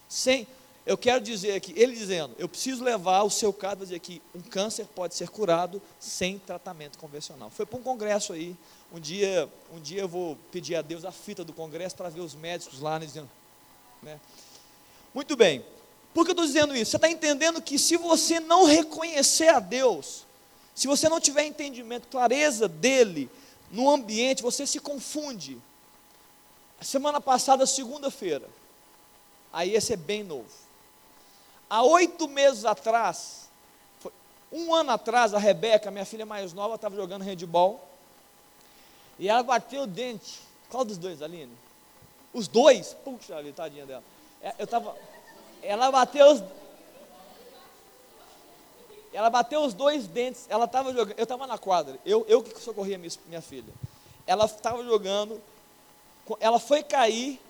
[SPEAKER 1] Sem, eu quero dizer aqui, ele dizendo, eu preciso levar o seu caso dizer que um câncer pode ser curado sem tratamento convencional. Foi para um congresso aí, um dia, um dia eu vou pedir a Deus a fita do congresso para ver os médicos lá, né, dizendo, né? Muito bem, por que eu estou dizendo isso? Você está entendendo que se você não reconhecer a Deus, se você não tiver entendimento, clareza dele, no ambiente, você se confunde. Semana passada, segunda-feira, aí esse é bem novo. Há oito meses atrás, um ano atrás, a Rebeca, minha filha mais nova, estava jogando handball. E ela bateu o dente. Qual dos dois, Aline? Os dois? Puxa ali, tadinha dela. É, eu tava, ela bateu os, ela bateu os dois dentes, ela estava jogando, eu estava na quadra, eu, eu que socorria minha, minha filha. Ela estava jogando, ela foi cair,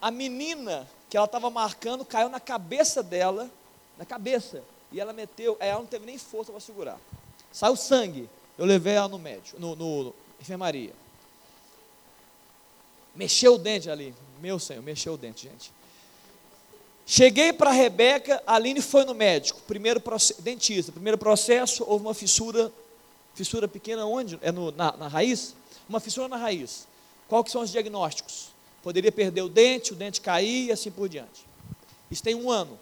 [SPEAKER 1] a menina que ela estava marcando caiu na cabeça dela, na cabeça, e ela meteu, ela não teve nem força para segurar. Saiu sangue, eu levei ela no médico, no, no, no enfermaria. Mexeu o dente ali, meu senhor, mexeu o dente, gente. Cheguei para a Rebeca, a Aline foi no médico, primeiro dentista, primeiro processo, houve uma fissura, fissura pequena onde? É no, na, na raiz? Uma fissura na raiz. Qual que são os diagnósticos? Poderia perder o dente, o dente cair e assim por diante. Isso tem um ano.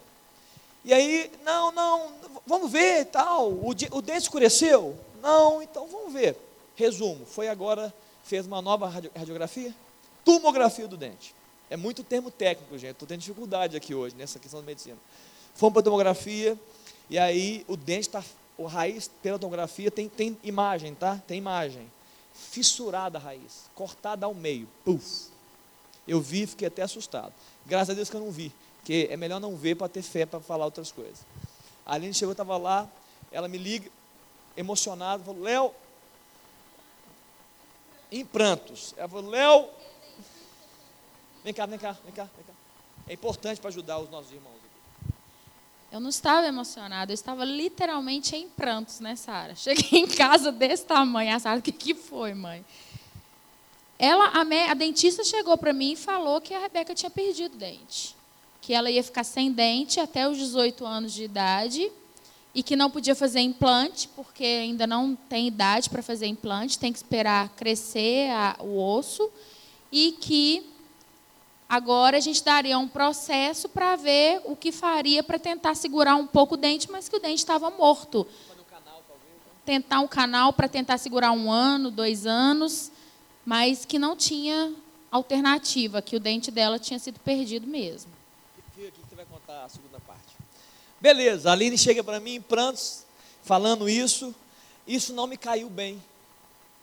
[SPEAKER 1] E aí, não, não, vamos ver tal, o, o dente escureceu? Não, então vamos ver. Resumo, foi agora, fez uma nova radiografia, tomografia do dente. É muito termo técnico, gente. Estou tendo dificuldade aqui hoje nessa questão da medicina. Fomos para a tomografia e aí o dente está, o raiz pela tomografia tem, tem imagem, tá? Tem imagem. Fissurada a raiz, cortada ao meio. Puf. Eu vi fiquei até assustado. Graças a Deus que eu não vi, porque é melhor não ver para ter fé para falar outras coisas. A Aline chegou, estava lá, ela me liga, emocionada, falou, Léo, em prantos. Ela falou, Léo, Vem cá, vem cá, vem cá, vem cá. É importante para ajudar os nossos irmãos.
[SPEAKER 3] Eu não estava emocionada, eu estava literalmente em prantos, né, Sara? Cheguei em casa desse tamanho, a Sara, o que, que foi, mãe? Ela, a, a dentista chegou para mim e falou que a Rebeca tinha perdido dente. Que ela ia ficar sem dente até os 18 anos de idade e que não podia fazer implante, porque ainda não tem idade para fazer implante, tem que esperar crescer a, o osso, e que Agora a gente daria um processo para ver o que faria para tentar segurar um pouco o dente, mas que o dente estava morto. Tentar um canal para tentar segurar um ano, dois anos, mas que não tinha alternativa, que o dente dela tinha sido perdido mesmo.
[SPEAKER 1] Aqui que você vai contar a segunda parte. Beleza, a Aline chega para mim em prantos, falando isso. Isso não me caiu bem.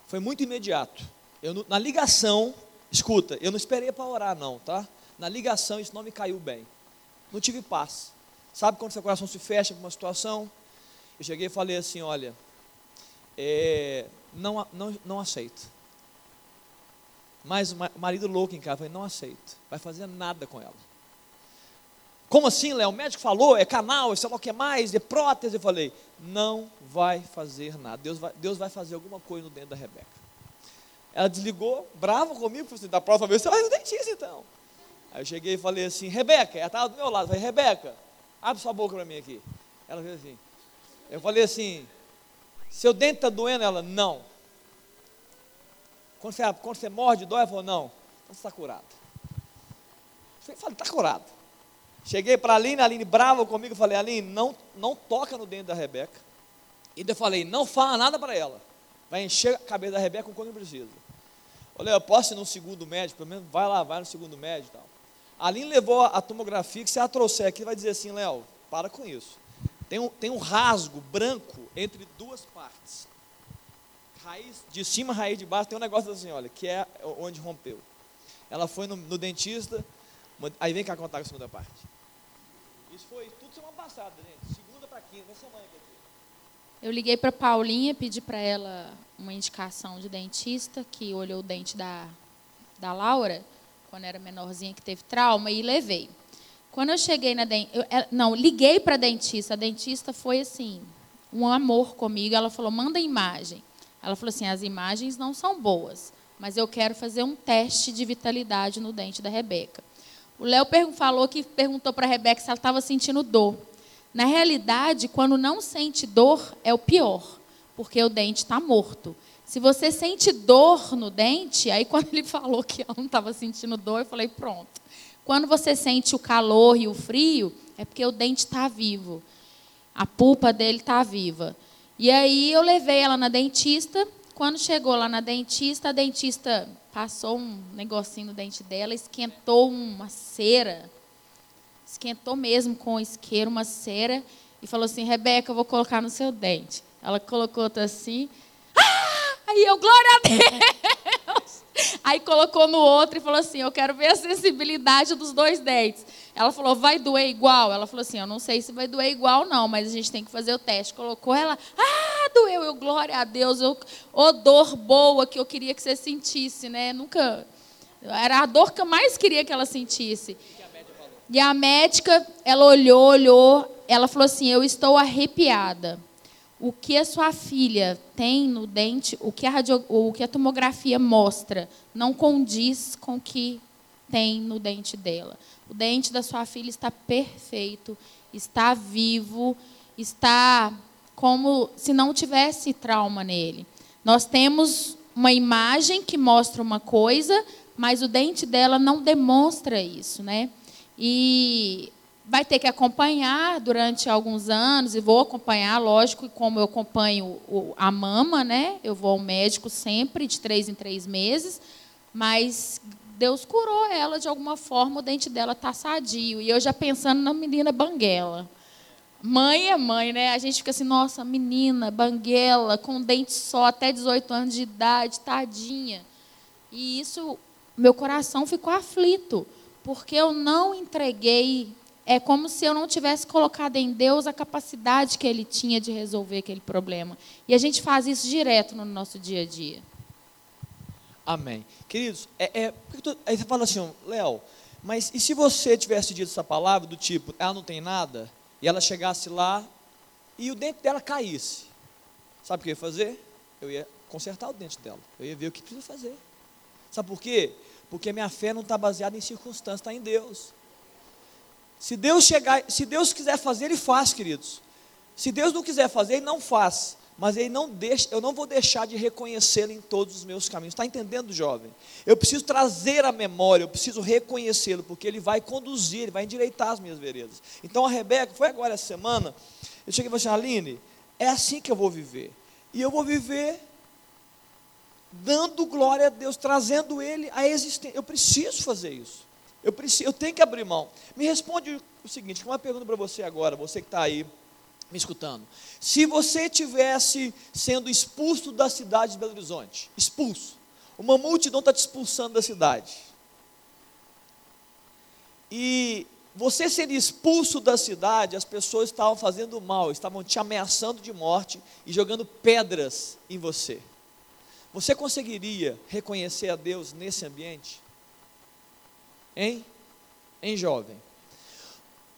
[SPEAKER 1] Foi muito imediato. Eu, na ligação, Escuta, eu não esperei para orar, não, tá? Na ligação isso não me caiu bem. Não tive paz. Sabe quando seu coração se fecha com uma situação? Eu cheguei e falei assim: olha, é, não, não, não aceito. Mas o marido louco em casa, falei: não aceito. Vai fazer nada com ela. Como assim, Léo? O médico falou, é canal, sei lá o que mais, é prótese. Eu falei: não vai fazer nada. Deus vai, Deus vai fazer alguma coisa no dentro da Rebeca. Ela desligou, brava comigo, falou assim, da próxima vez você vai no dentista então. Aí eu cheguei e falei assim, Rebeca, ela estava do meu lado, eu falei, Rebeca, abre sua boca para mim aqui. Ela fez assim. Eu falei assim, seu dente está doendo? Ela, não. Quando você, quando você morde, dói? Falou, não. Então você está curado. Eu falei, está curado. Cheguei para a Aline, a Aline brava comigo, falei, Aline, não, não toca no dente da Rebeca. E eu falei, não fala nada para ela. Vai encher a cabeça da Rebeca quando precisa. Olha, eu posso ir no segundo médico, pelo menos vai lá, vai no segundo médico e tal. A Aline levou a tomografia, que se ela trouxer aqui, vai dizer assim, Léo, para com isso. Tem um, tem um rasgo branco entre duas partes. Raiz de cima, raiz de baixo, tem um negócio assim, olha, que é onde rompeu. Ela foi no, no dentista, aí vem cá contar a segunda parte. Isso foi tudo semana passada, gente. Segunda para quinta, essa semana aqui.
[SPEAKER 3] Eu liguei para Paulinha, pedi para ela uma indicação de dentista que olhou o dente da, da Laura, quando era menorzinha, que teve trauma, e levei. Quando eu cheguei na dentista, não, liguei para a dentista, a dentista foi assim, um amor comigo, ela falou, manda imagem. Ela falou assim, as imagens não são boas, mas eu quero fazer um teste de vitalidade no dente da Rebeca. O Léo falou que perguntou para a Rebeca se ela estava sentindo dor. Na realidade, quando não sente dor, é o pior porque o dente está morto. Se você sente dor no dente, aí quando ele falou que ela não estava sentindo dor, eu falei, pronto. Quando você sente o calor e o frio, é porque o dente está vivo. A pulpa dele está viva. E aí eu levei ela na dentista. Quando chegou lá na dentista, a dentista passou um negocinho no dente dela, esquentou uma cera, esquentou mesmo com isqueiro uma cera e falou assim: Rebeca, eu vou colocar no seu dente. Ela colocou outra assim. Ah! Aí eu, glória a Deus! Aí colocou no outro e falou assim: Eu quero ver a sensibilidade dos dois dentes. Ela falou: Vai doer igual? Ela falou assim: Eu não sei se vai doer igual, não, mas a gente tem que fazer o teste. Colocou ela, ah, doeu. Eu, glória a Deus, eu, ô dor boa que eu queria que você sentisse, né? Nunca. Era a dor que eu mais queria que ela sentisse. E a médica, ela olhou, olhou, ela falou assim: Eu estou arrepiada. O que a sua filha tem no dente, o que a, radio, o que a tomografia mostra, não condiz com o que tem no dente dela. O dente da sua filha está perfeito, está vivo, está como se não tivesse trauma nele. Nós temos uma imagem que mostra uma coisa, mas o dente dela não demonstra isso, né? E vai ter que acompanhar durante alguns anos, e vou acompanhar, lógico, como eu acompanho a mama, né? Eu vou ao médico sempre, de três em três meses, mas Deus curou ela de alguma forma, o dente dela está sadio. E eu já pensando na menina banguela. Mãe é mãe, né? A gente fica assim, nossa, menina, banguela, com dente só, até 18 anos de idade, tadinha. E isso, meu coração ficou aflito, porque eu não entreguei. É como se eu não tivesse colocado em Deus a capacidade que Ele tinha de resolver aquele problema. E a gente faz isso direto no nosso dia a dia.
[SPEAKER 1] Amém. Queridos, é, é, aí você fala assim, Léo, mas e se você tivesse dito essa palavra do tipo, ela não tem nada, e ela chegasse lá e o dente dela caísse? Sabe o que eu ia fazer? Eu ia consertar o dente dela. Eu ia ver o que precisa fazer. Sabe por quê? Porque minha fé não está baseada em circunstâncias, está em Deus. Se Deus chegar, se Deus quiser fazer, Ele faz, queridos. Se Deus não quiser fazer, Ele não faz mas ele não deixa, eu não vou deixar de reconhecê-lo em todos os meus caminhos. Está entendendo, jovem? Eu preciso trazer a memória, eu preciso reconhecê-lo, porque ele vai conduzir, ele vai endireitar as minhas veredas. Então a Rebeca, foi agora essa semana, eu cheguei e falei assim, Aline, é assim que eu vou viver. E eu vou viver dando glória a Deus, trazendo Ele à existência. Eu preciso fazer isso. Eu, preciso, eu tenho que abrir mão. Me responde o seguinte, uma pergunta para você agora, você que está aí me escutando. Se você tivesse sendo expulso da cidade de Belo Horizonte, expulso, uma multidão está te expulsando da cidade. E você sendo expulso da cidade, as pessoas estavam fazendo mal, estavam te ameaçando de morte e jogando pedras em você. Você conseguiria reconhecer a Deus nesse ambiente? Hein? Hein, jovem?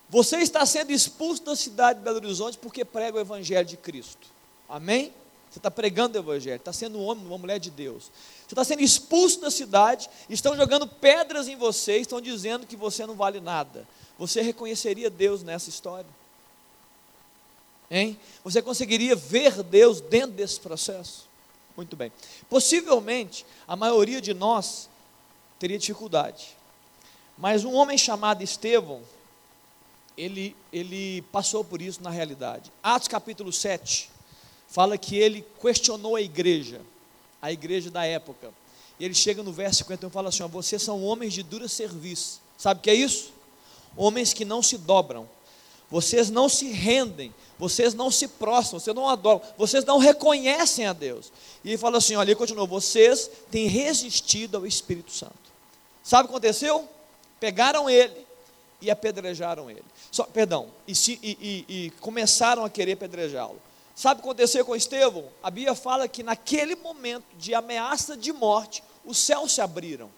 [SPEAKER 1] Você está sendo expulso da cidade de Belo Horizonte porque prega o Evangelho de Cristo. Amém? Você está pregando o Evangelho, está sendo um homem, uma mulher de Deus. Você está sendo expulso da cidade, estão jogando pedras em você, estão dizendo que você não vale nada. Você reconheceria Deus nessa história? Hein? Você conseguiria ver Deus dentro desse processo? Muito bem. Possivelmente, a maioria de nós teria dificuldade. Mas um homem chamado Estevão, ele, ele passou por isso na realidade. Atos capítulo 7 fala que ele questionou a igreja, a igreja da época. E ele chega no verso 51 e fala assim: ó, Vocês são homens de dura serviço. Sabe o que é isso? Homens que não se dobram, vocês não se rendem, vocês não se prostram, vocês não adoram, vocês não reconhecem a Deus. E ele fala assim: olha, ele continuou, vocês têm resistido ao Espírito Santo. Sabe o que aconteceu? Pegaram ele e apedrejaram ele. Só, perdão, e, e, e, e começaram a querer apedrejá-lo. Sabe o que aconteceu com Estevão? A Bíblia fala que naquele momento de ameaça de morte, os céus se abriram.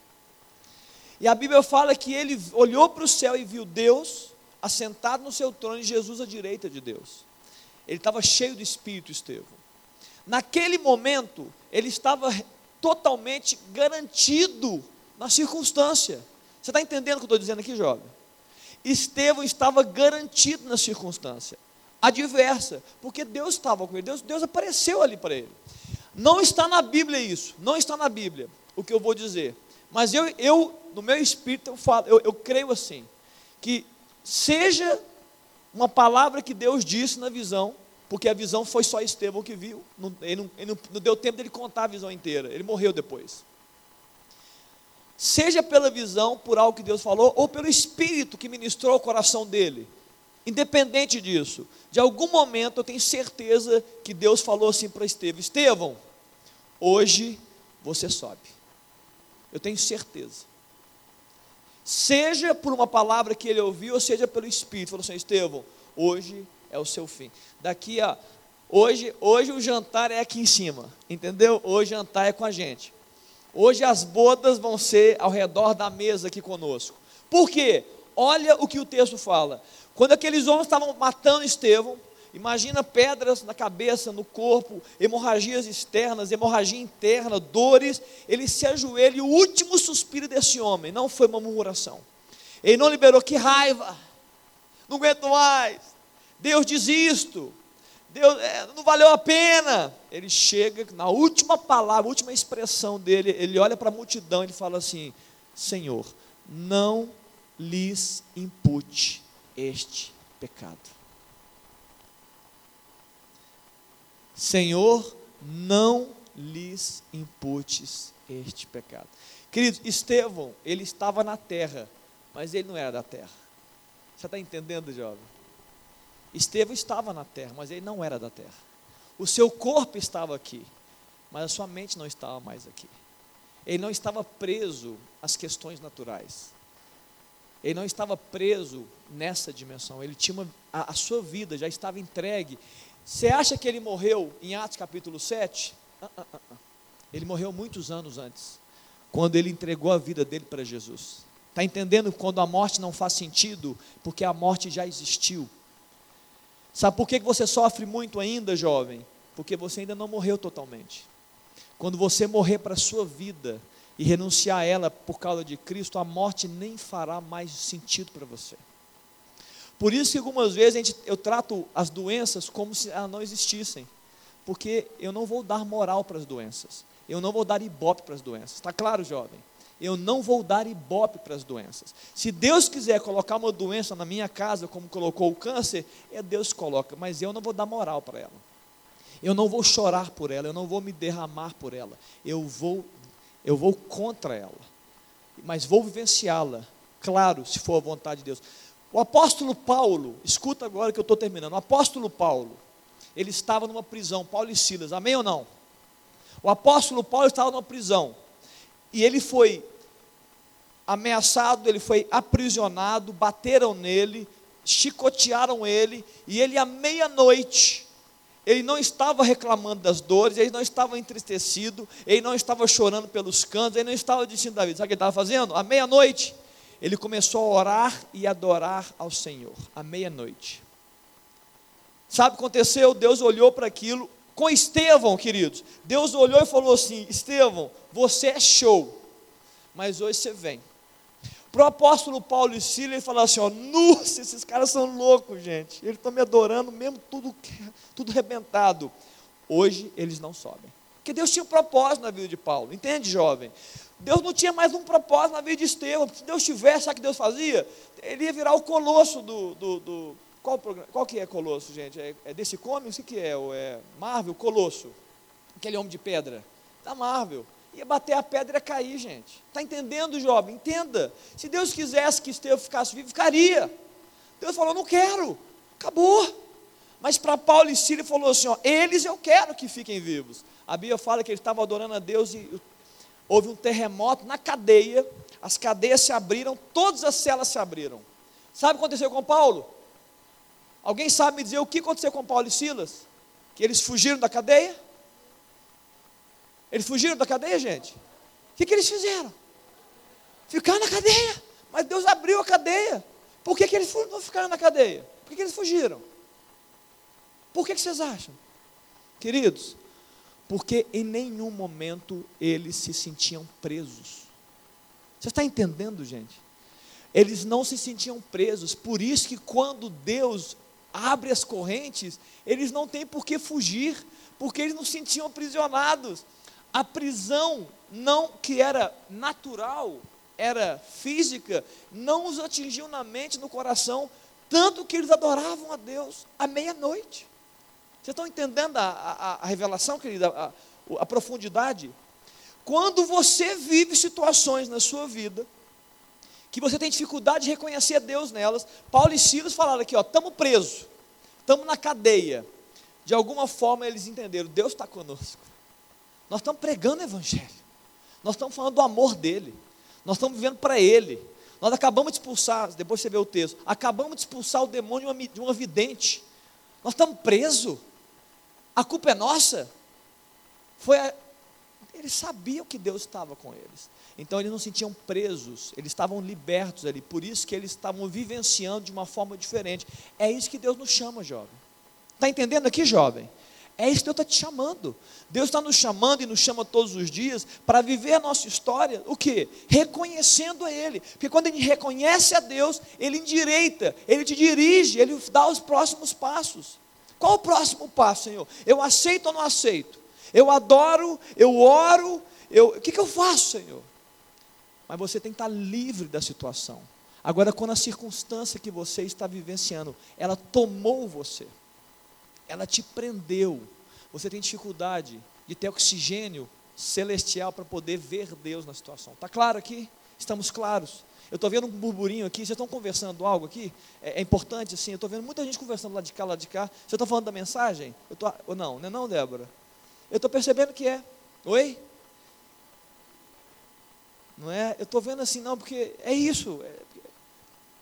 [SPEAKER 1] E a Bíblia fala que ele olhou para o céu e viu Deus assentado no seu trono e Jesus à direita de Deus. Ele estava cheio do Espírito, Estevão. Naquele momento, ele estava totalmente garantido na circunstância. Você está entendendo o que eu estou dizendo aqui, jovem? Estevão estava garantido na circunstância adversa, porque Deus estava com ele, Deus, Deus apareceu ali para ele. Não está na Bíblia isso, não está na Bíblia o que eu vou dizer, mas eu, eu no meu espírito, eu, falo, eu, eu creio assim, que seja uma palavra que Deus disse na visão, porque a visão foi só Estevão que viu. Não, ele, não, ele não, não deu tempo dele contar a visão inteira. Ele morreu depois. Seja pela visão, por algo que Deus falou, ou pelo Espírito que ministrou o coração dele. Independente disso, de algum momento eu tenho certeza que Deus falou assim para Estevão: Estevão, hoje você sobe. Eu tenho certeza. Seja por uma palavra que ele ouviu, ou seja pelo Espírito. Falou assim: Estevão, hoje é o seu fim. Daqui a. Hoje, hoje o jantar é aqui em cima, entendeu? Hoje o jantar é com a gente. Hoje as bodas vão ser ao redor da mesa aqui conosco. Por quê? Olha o que o texto fala. Quando aqueles homens estavam matando Estevão, imagina pedras na cabeça, no corpo, hemorragias externas, hemorragia interna, dores. Ele se ajoelha e o último suspiro desse homem não foi uma murmuração. Ele não liberou, que raiva, não aguento mais. Deus diz isto, Deus, é, não valeu a pena. Ele chega, na última palavra, última expressão dele, ele olha para a multidão e fala assim: Senhor, não lhes impute este pecado. Senhor, não lhes imputes este pecado. Queridos, Estevão, ele estava na terra, mas ele não era da terra. Você está entendendo, jovem? Estevão estava na terra, mas ele não era da terra. O seu corpo estava aqui, mas a sua mente não estava mais aqui. Ele não estava preso às questões naturais. Ele não estava preso nessa dimensão. Ele tinha uma, a, a sua vida já estava entregue. Você acha que ele morreu em Atos capítulo 7? Ah, ah, ah, ah, ele morreu muitos anos antes, quando ele entregou a vida dele para Jesus. Está entendendo quando a morte não faz sentido? Porque a morte já existiu. Sabe por que você sofre muito ainda, jovem? Porque você ainda não morreu totalmente. Quando você morrer para a sua vida e renunciar a ela por causa de Cristo, a morte nem fará mais sentido para você. Por isso que algumas vezes gente, eu trato as doenças como se elas não existissem. Porque eu não vou dar moral para as doenças. Eu não vou dar ibope para as doenças. Está claro, jovem? Eu não vou dar ibope para as doenças. Se Deus quiser colocar uma doença na minha casa, como colocou o câncer, é Deus que coloca, mas eu não vou dar moral para ela. Eu não vou chorar por ela, eu não vou me derramar por ela. Eu vou eu vou contra ela. Mas vou vivenciá-la, claro, se for a vontade de Deus. O apóstolo Paulo, escuta agora que eu estou terminando. O apóstolo Paulo, ele estava numa prisão, Paulo e Silas, amém ou não? O apóstolo Paulo estava numa prisão. E ele foi ameaçado, ele foi aprisionado, bateram nele, chicotearam ele, e ele à meia-noite, ele não estava reclamando das dores, ele não estava entristecido, ele não estava chorando pelos cantos, ele não estava dizendo da vida. Sabe o que ele estava fazendo? À meia-noite, ele começou a orar e adorar ao Senhor, à meia-noite. Sabe o que aconteceu? Deus olhou para aquilo, com Estevão, queridos. Deus olhou e falou assim: Estevão, você é show, mas hoje você vem. Para o apóstolo Paulo e Silas, ele falou assim: ó, nossa, esses caras são loucos, gente. Eles estão me adorando, mesmo tudo, tudo rebentado. Hoje eles não sobem. Porque Deus tinha um propósito na vida de Paulo, entende, jovem? Deus não tinha mais um propósito na vida de Estevão. Se Deus tivesse, sabe o que Deus fazia? Ele ia virar o colosso do, do, do qual, qual que é Colosso, gente? É, é desse Comics? O que é? O, é Marvel? Colosso. Aquele homem de pedra. Da Marvel. Ia bater a pedra e cair, gente. Está entendendo, jovem? Entenda. Se Deus quisesse que Estevão ficasse vivo, ficaria. Deus falou, não quero. Acabou. Mas para Paulo e Síria falou assim: ó, eles eu quero que fiquem vivos. A Bíblia fala que eles estavam adorando a Deus e houve um terremoto na cadeia, as cadeias se abriram, todas as celas se abriram. Sabe o que aconteceu com Paulo? Alguém sabe me dizer o que aconteceu com Paulo e Silas? Que eles fugiram da cadeia? Eles fugiram da cadeia, gente? O que, que eles fizeram? Ficaram na cadeia. Mas Deus abriu a cadeia. Por que, que eles não ficaram na cadeia? Por que, que eles fugiram? Por que, que vocês acham? Queridos, porque em nenhum momento eles se sentiam presos. Você está entendendo, gente? Eles não se sentiam presos, por isso que quando Deus abre as correntes, eles não têm por que fugir, porque eles não se sentiam aprisionados. A prisão não que era natural, era física, não os atingiu na mente, no coração, tanto que eles adoravam a Deus à meia-noite. Vocês estão entendendo a, a, a revelação, querida, a, a profundidade? Quando você vive situações na sua vida que você tem dificuldade de reconhecer Deus nelas, Paulo e Silas falaram aqui, ó, estamos presos, estamos na cadeia. De alguma forma eles entenderam, Deus está conosco. Nós estamos pregando o Evangelho. Nós estamos falando do amor dele. Nós estamos vivendo para ele. Nós acabamos de expulsar, depois você vê o texto, acabamos de expulsar o demônio de uma, de uma vidente. Nós estamos presos. A culpa é nossa. Foi a... Eles sabiam que Deus estava com eles. Então eles não se sentiam presos, eles estavam libertos ali. Por isso que eles estavam vivenciando de uma forma diferente. É isso que Deus nos chama, jovem. Está entendendo aqui, jovem? É isso que Deus está te chamando. Deus está nos chamando e nos chama todos os dias para viver a nossa história, o que? Reconhecendo a Ele. Porque quando gente reconhece a Deus, Ele endireita, Ele te dirige, Ele dá os próximos passos. Qual o próximo passo, Senhor? Eu aceito ou não aceito? Eu adoro, eu oro, eu, o que, que eu faço, Senhor? Mas você tem que estar livre da situação. Agora, quando a circunstância que você está vivenciando, ela tomou você ela te prendeu. Você tem dificuldade de ter oxigênio celestial para poder ver Deus na situação. Está claro aqui? Estamos claros. Eu estou vendo um burburinho aqui, vocês estão conversando algo aqui? É, é importante assim, eu estou vendo muita gente conversando lá de cá, lá de cá. Você está falando da mensagem? Eu tô, não, não é não, Débora? Eu estou percebendo que é. Oi? Não é? Eu estou vendo assim, não, porque é isso. É,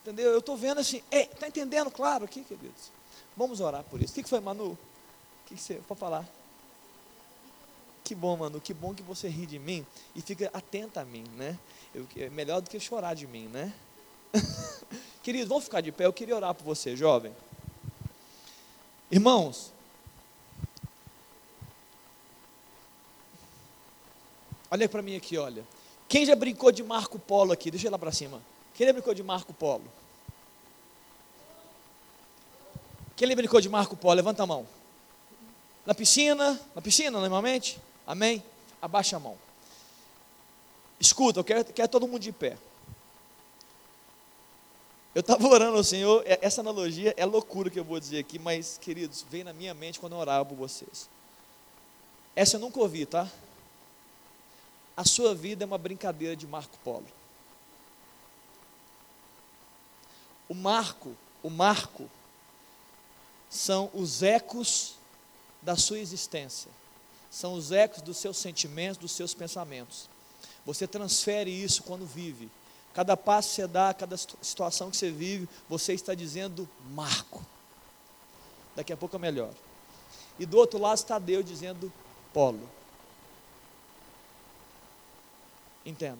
[SPEAKER 1] entendeu? Eu estou vendo assim, está é, entendendo claro aqui, queridos? Vamos orar por isso. O que foi, Manu? O que você pode falar? Que bom, Manu, que bom que você ri de mim e fica atenta a mim, né? Eu, é melhor do que chorar de mim, né? Queridos, vamos ficar de pé. Eu queria orar por você, jovem. Irmãos, olha para mim aqui, olha. Quem já brincou de Marco Polo aqui? Deixa eu ir lá para cima. Quem já brincou de Marco Polo? Quem lhe brincou de Marco Polo? Levanta a mão. Na piscina, na piscina normalmente? Amém? Abaixa a mão. Escuta, eu quero, quero todo mundo de pé. Eu estava orando ao Senhor, é, essa analogia é loucura que eu vou dizer aqui, mas, queridos, veio na minha mente quando eu orava por vocês. Essa eu nunca ouvi, tá? A sua vida é uma brincadeira de Marco Polo. O Marco, o Marco, são os ecos da sua existência, são os ecos dos seus sentimentos, dos seus pensamentos. Você transfere isso quando vive. Cada passo que você dá, cada situação que você vive, você está dizendo Marco. Daqui a pouco é melhor. E do outro lado está Deus dizendo Polo. Entenda.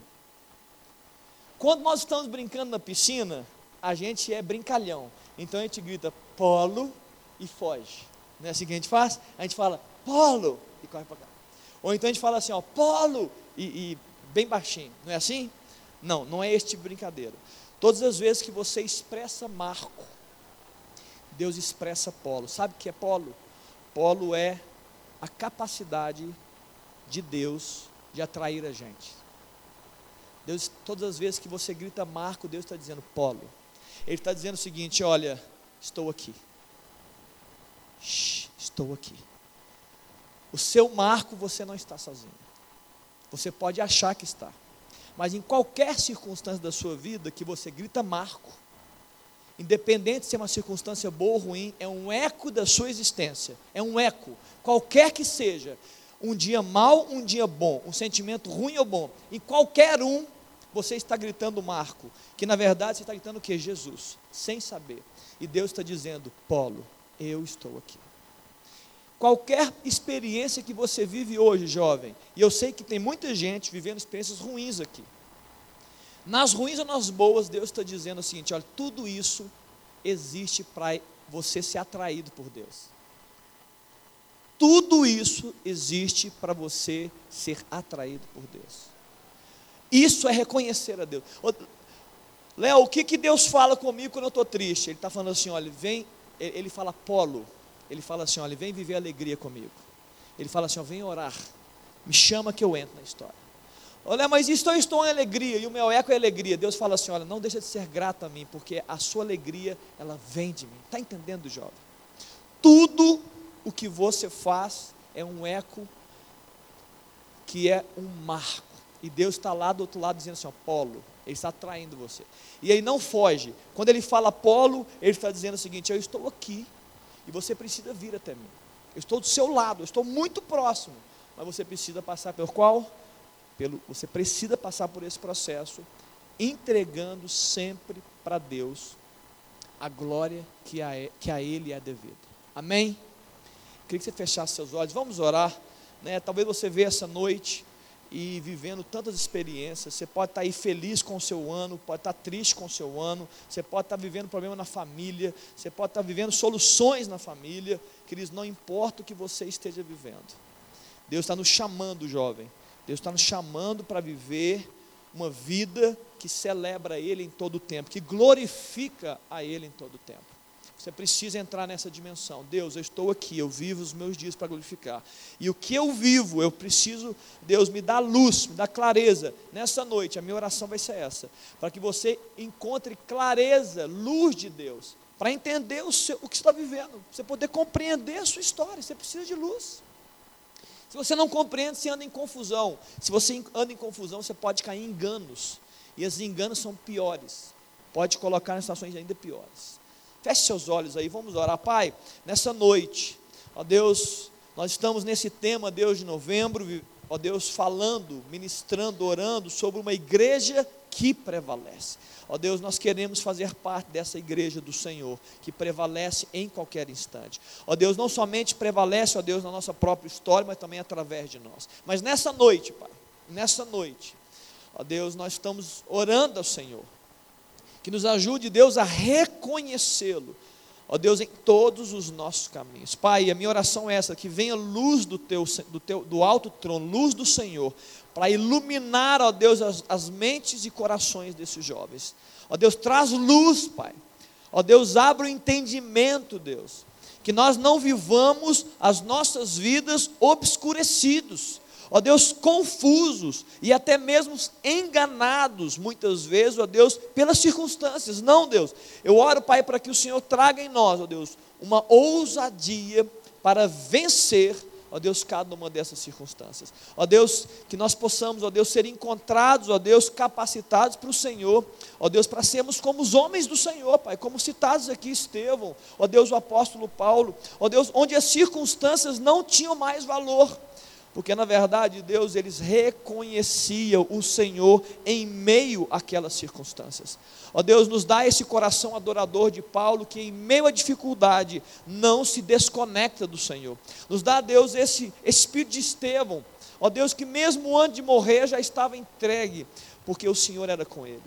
[SPEAKER 1] Quando nós estamos brincando na piscina, a gente é brincalhão. Então a gente grita Polo e foge. Não é assim que a gente faz? A gente fala, polo, e corre para cá. Ou então a gente fala assim, ó, polo, e, e bem baixinho. Não é assim? Não, não é este tipo de brincadeira. Todas as vezes que você expressa Marco, Deus expressa polo. Sabe o que é polo? Polo é a capacidade de Deus de atrair a gente. Deus, todas as vezes que você grita Marco, Deus está dizendo polo. Ele está dizendo o seguinte: olha, estou aqui estou aqui. O seu marco você não está sozinho. Você pode achar que está. Mas em qualquer circunstância da sua vida que você grita marco, independente se é uma circunstância boa ou ruim, é um eco da sua existência. É um eco, qualquer que seja. Um dia mal, um dia bom, um sentimento ruim ou bom. Em qualquer um, você está gritando marco, que na verdade você está gritando o que? Jesus, sem saber. E Deus está dizendo, Polo, eu estou aqui. Qualquer experiência que você vive hoje, jovem, e eu sei que tem muita gente vivendo experiências ruins aqui. Nas ruins ou nas boas, Deus está dizendo o seguinte: olha, tudo isso existe para você ser atraído por Deus. Tudo isso existe para você ser atraído por Deus. Isso é reconhecer a Deus. Léo, o que, que Deus fala comigo quando eu estou triste? Ele está falando assim: olha, vem ele fala polo, ele fala assim: olha, vem viver alegria comigo. Ele fala assim: ó, vem orar, me chama que eu entro na história. Olha, mas estou, estou em alegria, e o meu eco é alegria. Deus fala assim: olha, não deixa de ser grato a mim, porque a sua alegria, ela vem de mim. Está entendendo, jovem? Tudo o que você faz é um eco que é um marco. E Deus está lá do outro lado dizendo assim: Apolo, ele está atraindo você. E ele não foge. Quando ele fala Apolo, ele está dizendo o seguinte: Eu estou aqui e você precisa vir até mim. Eu estou do seu lado, eu estou muito próximo. Mas você precisa passar por qual? Pelo, você precisa passar por esse processo, entregando sempre para Deus a glória que a, que a Ele é devida. Amém? Queria que você fechasse seus olhos. Vamos orar. Né? Talvez você veja essa noite e vivendo tantas experiências. Você pode estar aí feliz com o seu ano, pode estar triste com o seu ano, você pode estar vivendo problema na família, você pode estar vivendo soluções na família. Queridos, não importa o que você esteja vivendo. Deus está nos chamando, jovem. Deus está nos chamando para viver uma vida que celebra Ele em todo o tempo, que glorifica a Ele em todo o tempo. Você precisa entrar nessa dimensão. Deus, eu estou aqui, eu vivo os meus dias para glorificar. E o que eu vivo, eu preciso, Deus, me dá luz, me dá clareza. Nessa noite, a minha oração vai ser essa: para que você encontre clareza, luz de Deus, para entender o, seu, o que está vivendo, você poder compreender a sua história. Você precisa de luz. Se você não compreende, você anda em confusão. Se você anda em confusão, você pode cair em enganos. E esses enganos são piores. Pode colocar em situações ainda piores. Feche seus olhos aí, vamos orar. Pai, nessa noite, ó Deus, nós estamos nesse tema, Deus, de novembro, ó Deus, falando, ministrando, orando sobre uma igreja que prevalece. Ó Deus, nós queremos fazer parte dessa igreja do Senhor, que prevalece em qualquer instante. Ó Deus, não somente prevalece, ó Deus, na nossa própria história, mas também através de nós. Mas nessa noite, Pai, nessa noite, ó Deus, nós estamos orando ao Senhor que nos ajude, Deus, a reconhecê-lo, ó Deus, em todos os nossos caminhos. Pai, a minha oração é essa, que venha luz do teu, do teu, do alto trono, luz do Senhor, para iluminar, ó Deus, as, as mentes e corações desses jovens. Ó Deus, traz luz, Pai. Ó Deus, abre o entendimento, Deus, que nós não vivamos as nossas vidas obscurecidos, ó Deus, confusos e até mesmo enganados, muitas vezes, ó Deus, pelas circunstâncias. Não, Deus, eu oro, Pai, para que o Senhor traga em nós, ó Deus, uma ousadia para vencer, ó Deus, cada uma dessas circunstâncias. Ó Deus, que nós possamos, ó Deus, ser encontrados, ó Deus, capacitados para o Senhor, ó Deus, para sermos como os homens do Senhor, Pai, como citados aqui Estevão, ó Deus, o apóstolo Paulo, ó Deus, onde as circunstâncias não tinham mais valor porque na verdade Deus eles reconheciam o Senhor em meio àquelas circunstâncias. Ó Deus, nos dá esse coração adorador de Paulo que em meio à dificuldade não se desconecta do Senhor. Nos dá Deus esse espírito de Estevão. Ó Deus que mesmo antes de morrer já estava entregue, porque o Senhor era com ele.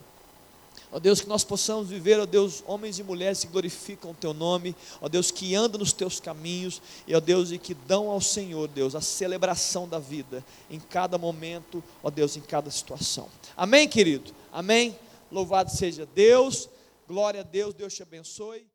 [SPEAKER 1] Ó Deus, que nós possamos viver, ó Deus, homens e mulheres que glorificam o Teu nome, ó Deus, que andam nos Teus caminhos, e ó Deus, e que dão ao Senhor, Deus, a celebração da vida, em cada momento, ó Deus, em cada situação. Amém, querido? Amém? Louvado seja Deus, glória a Deus, Deus te abençoe.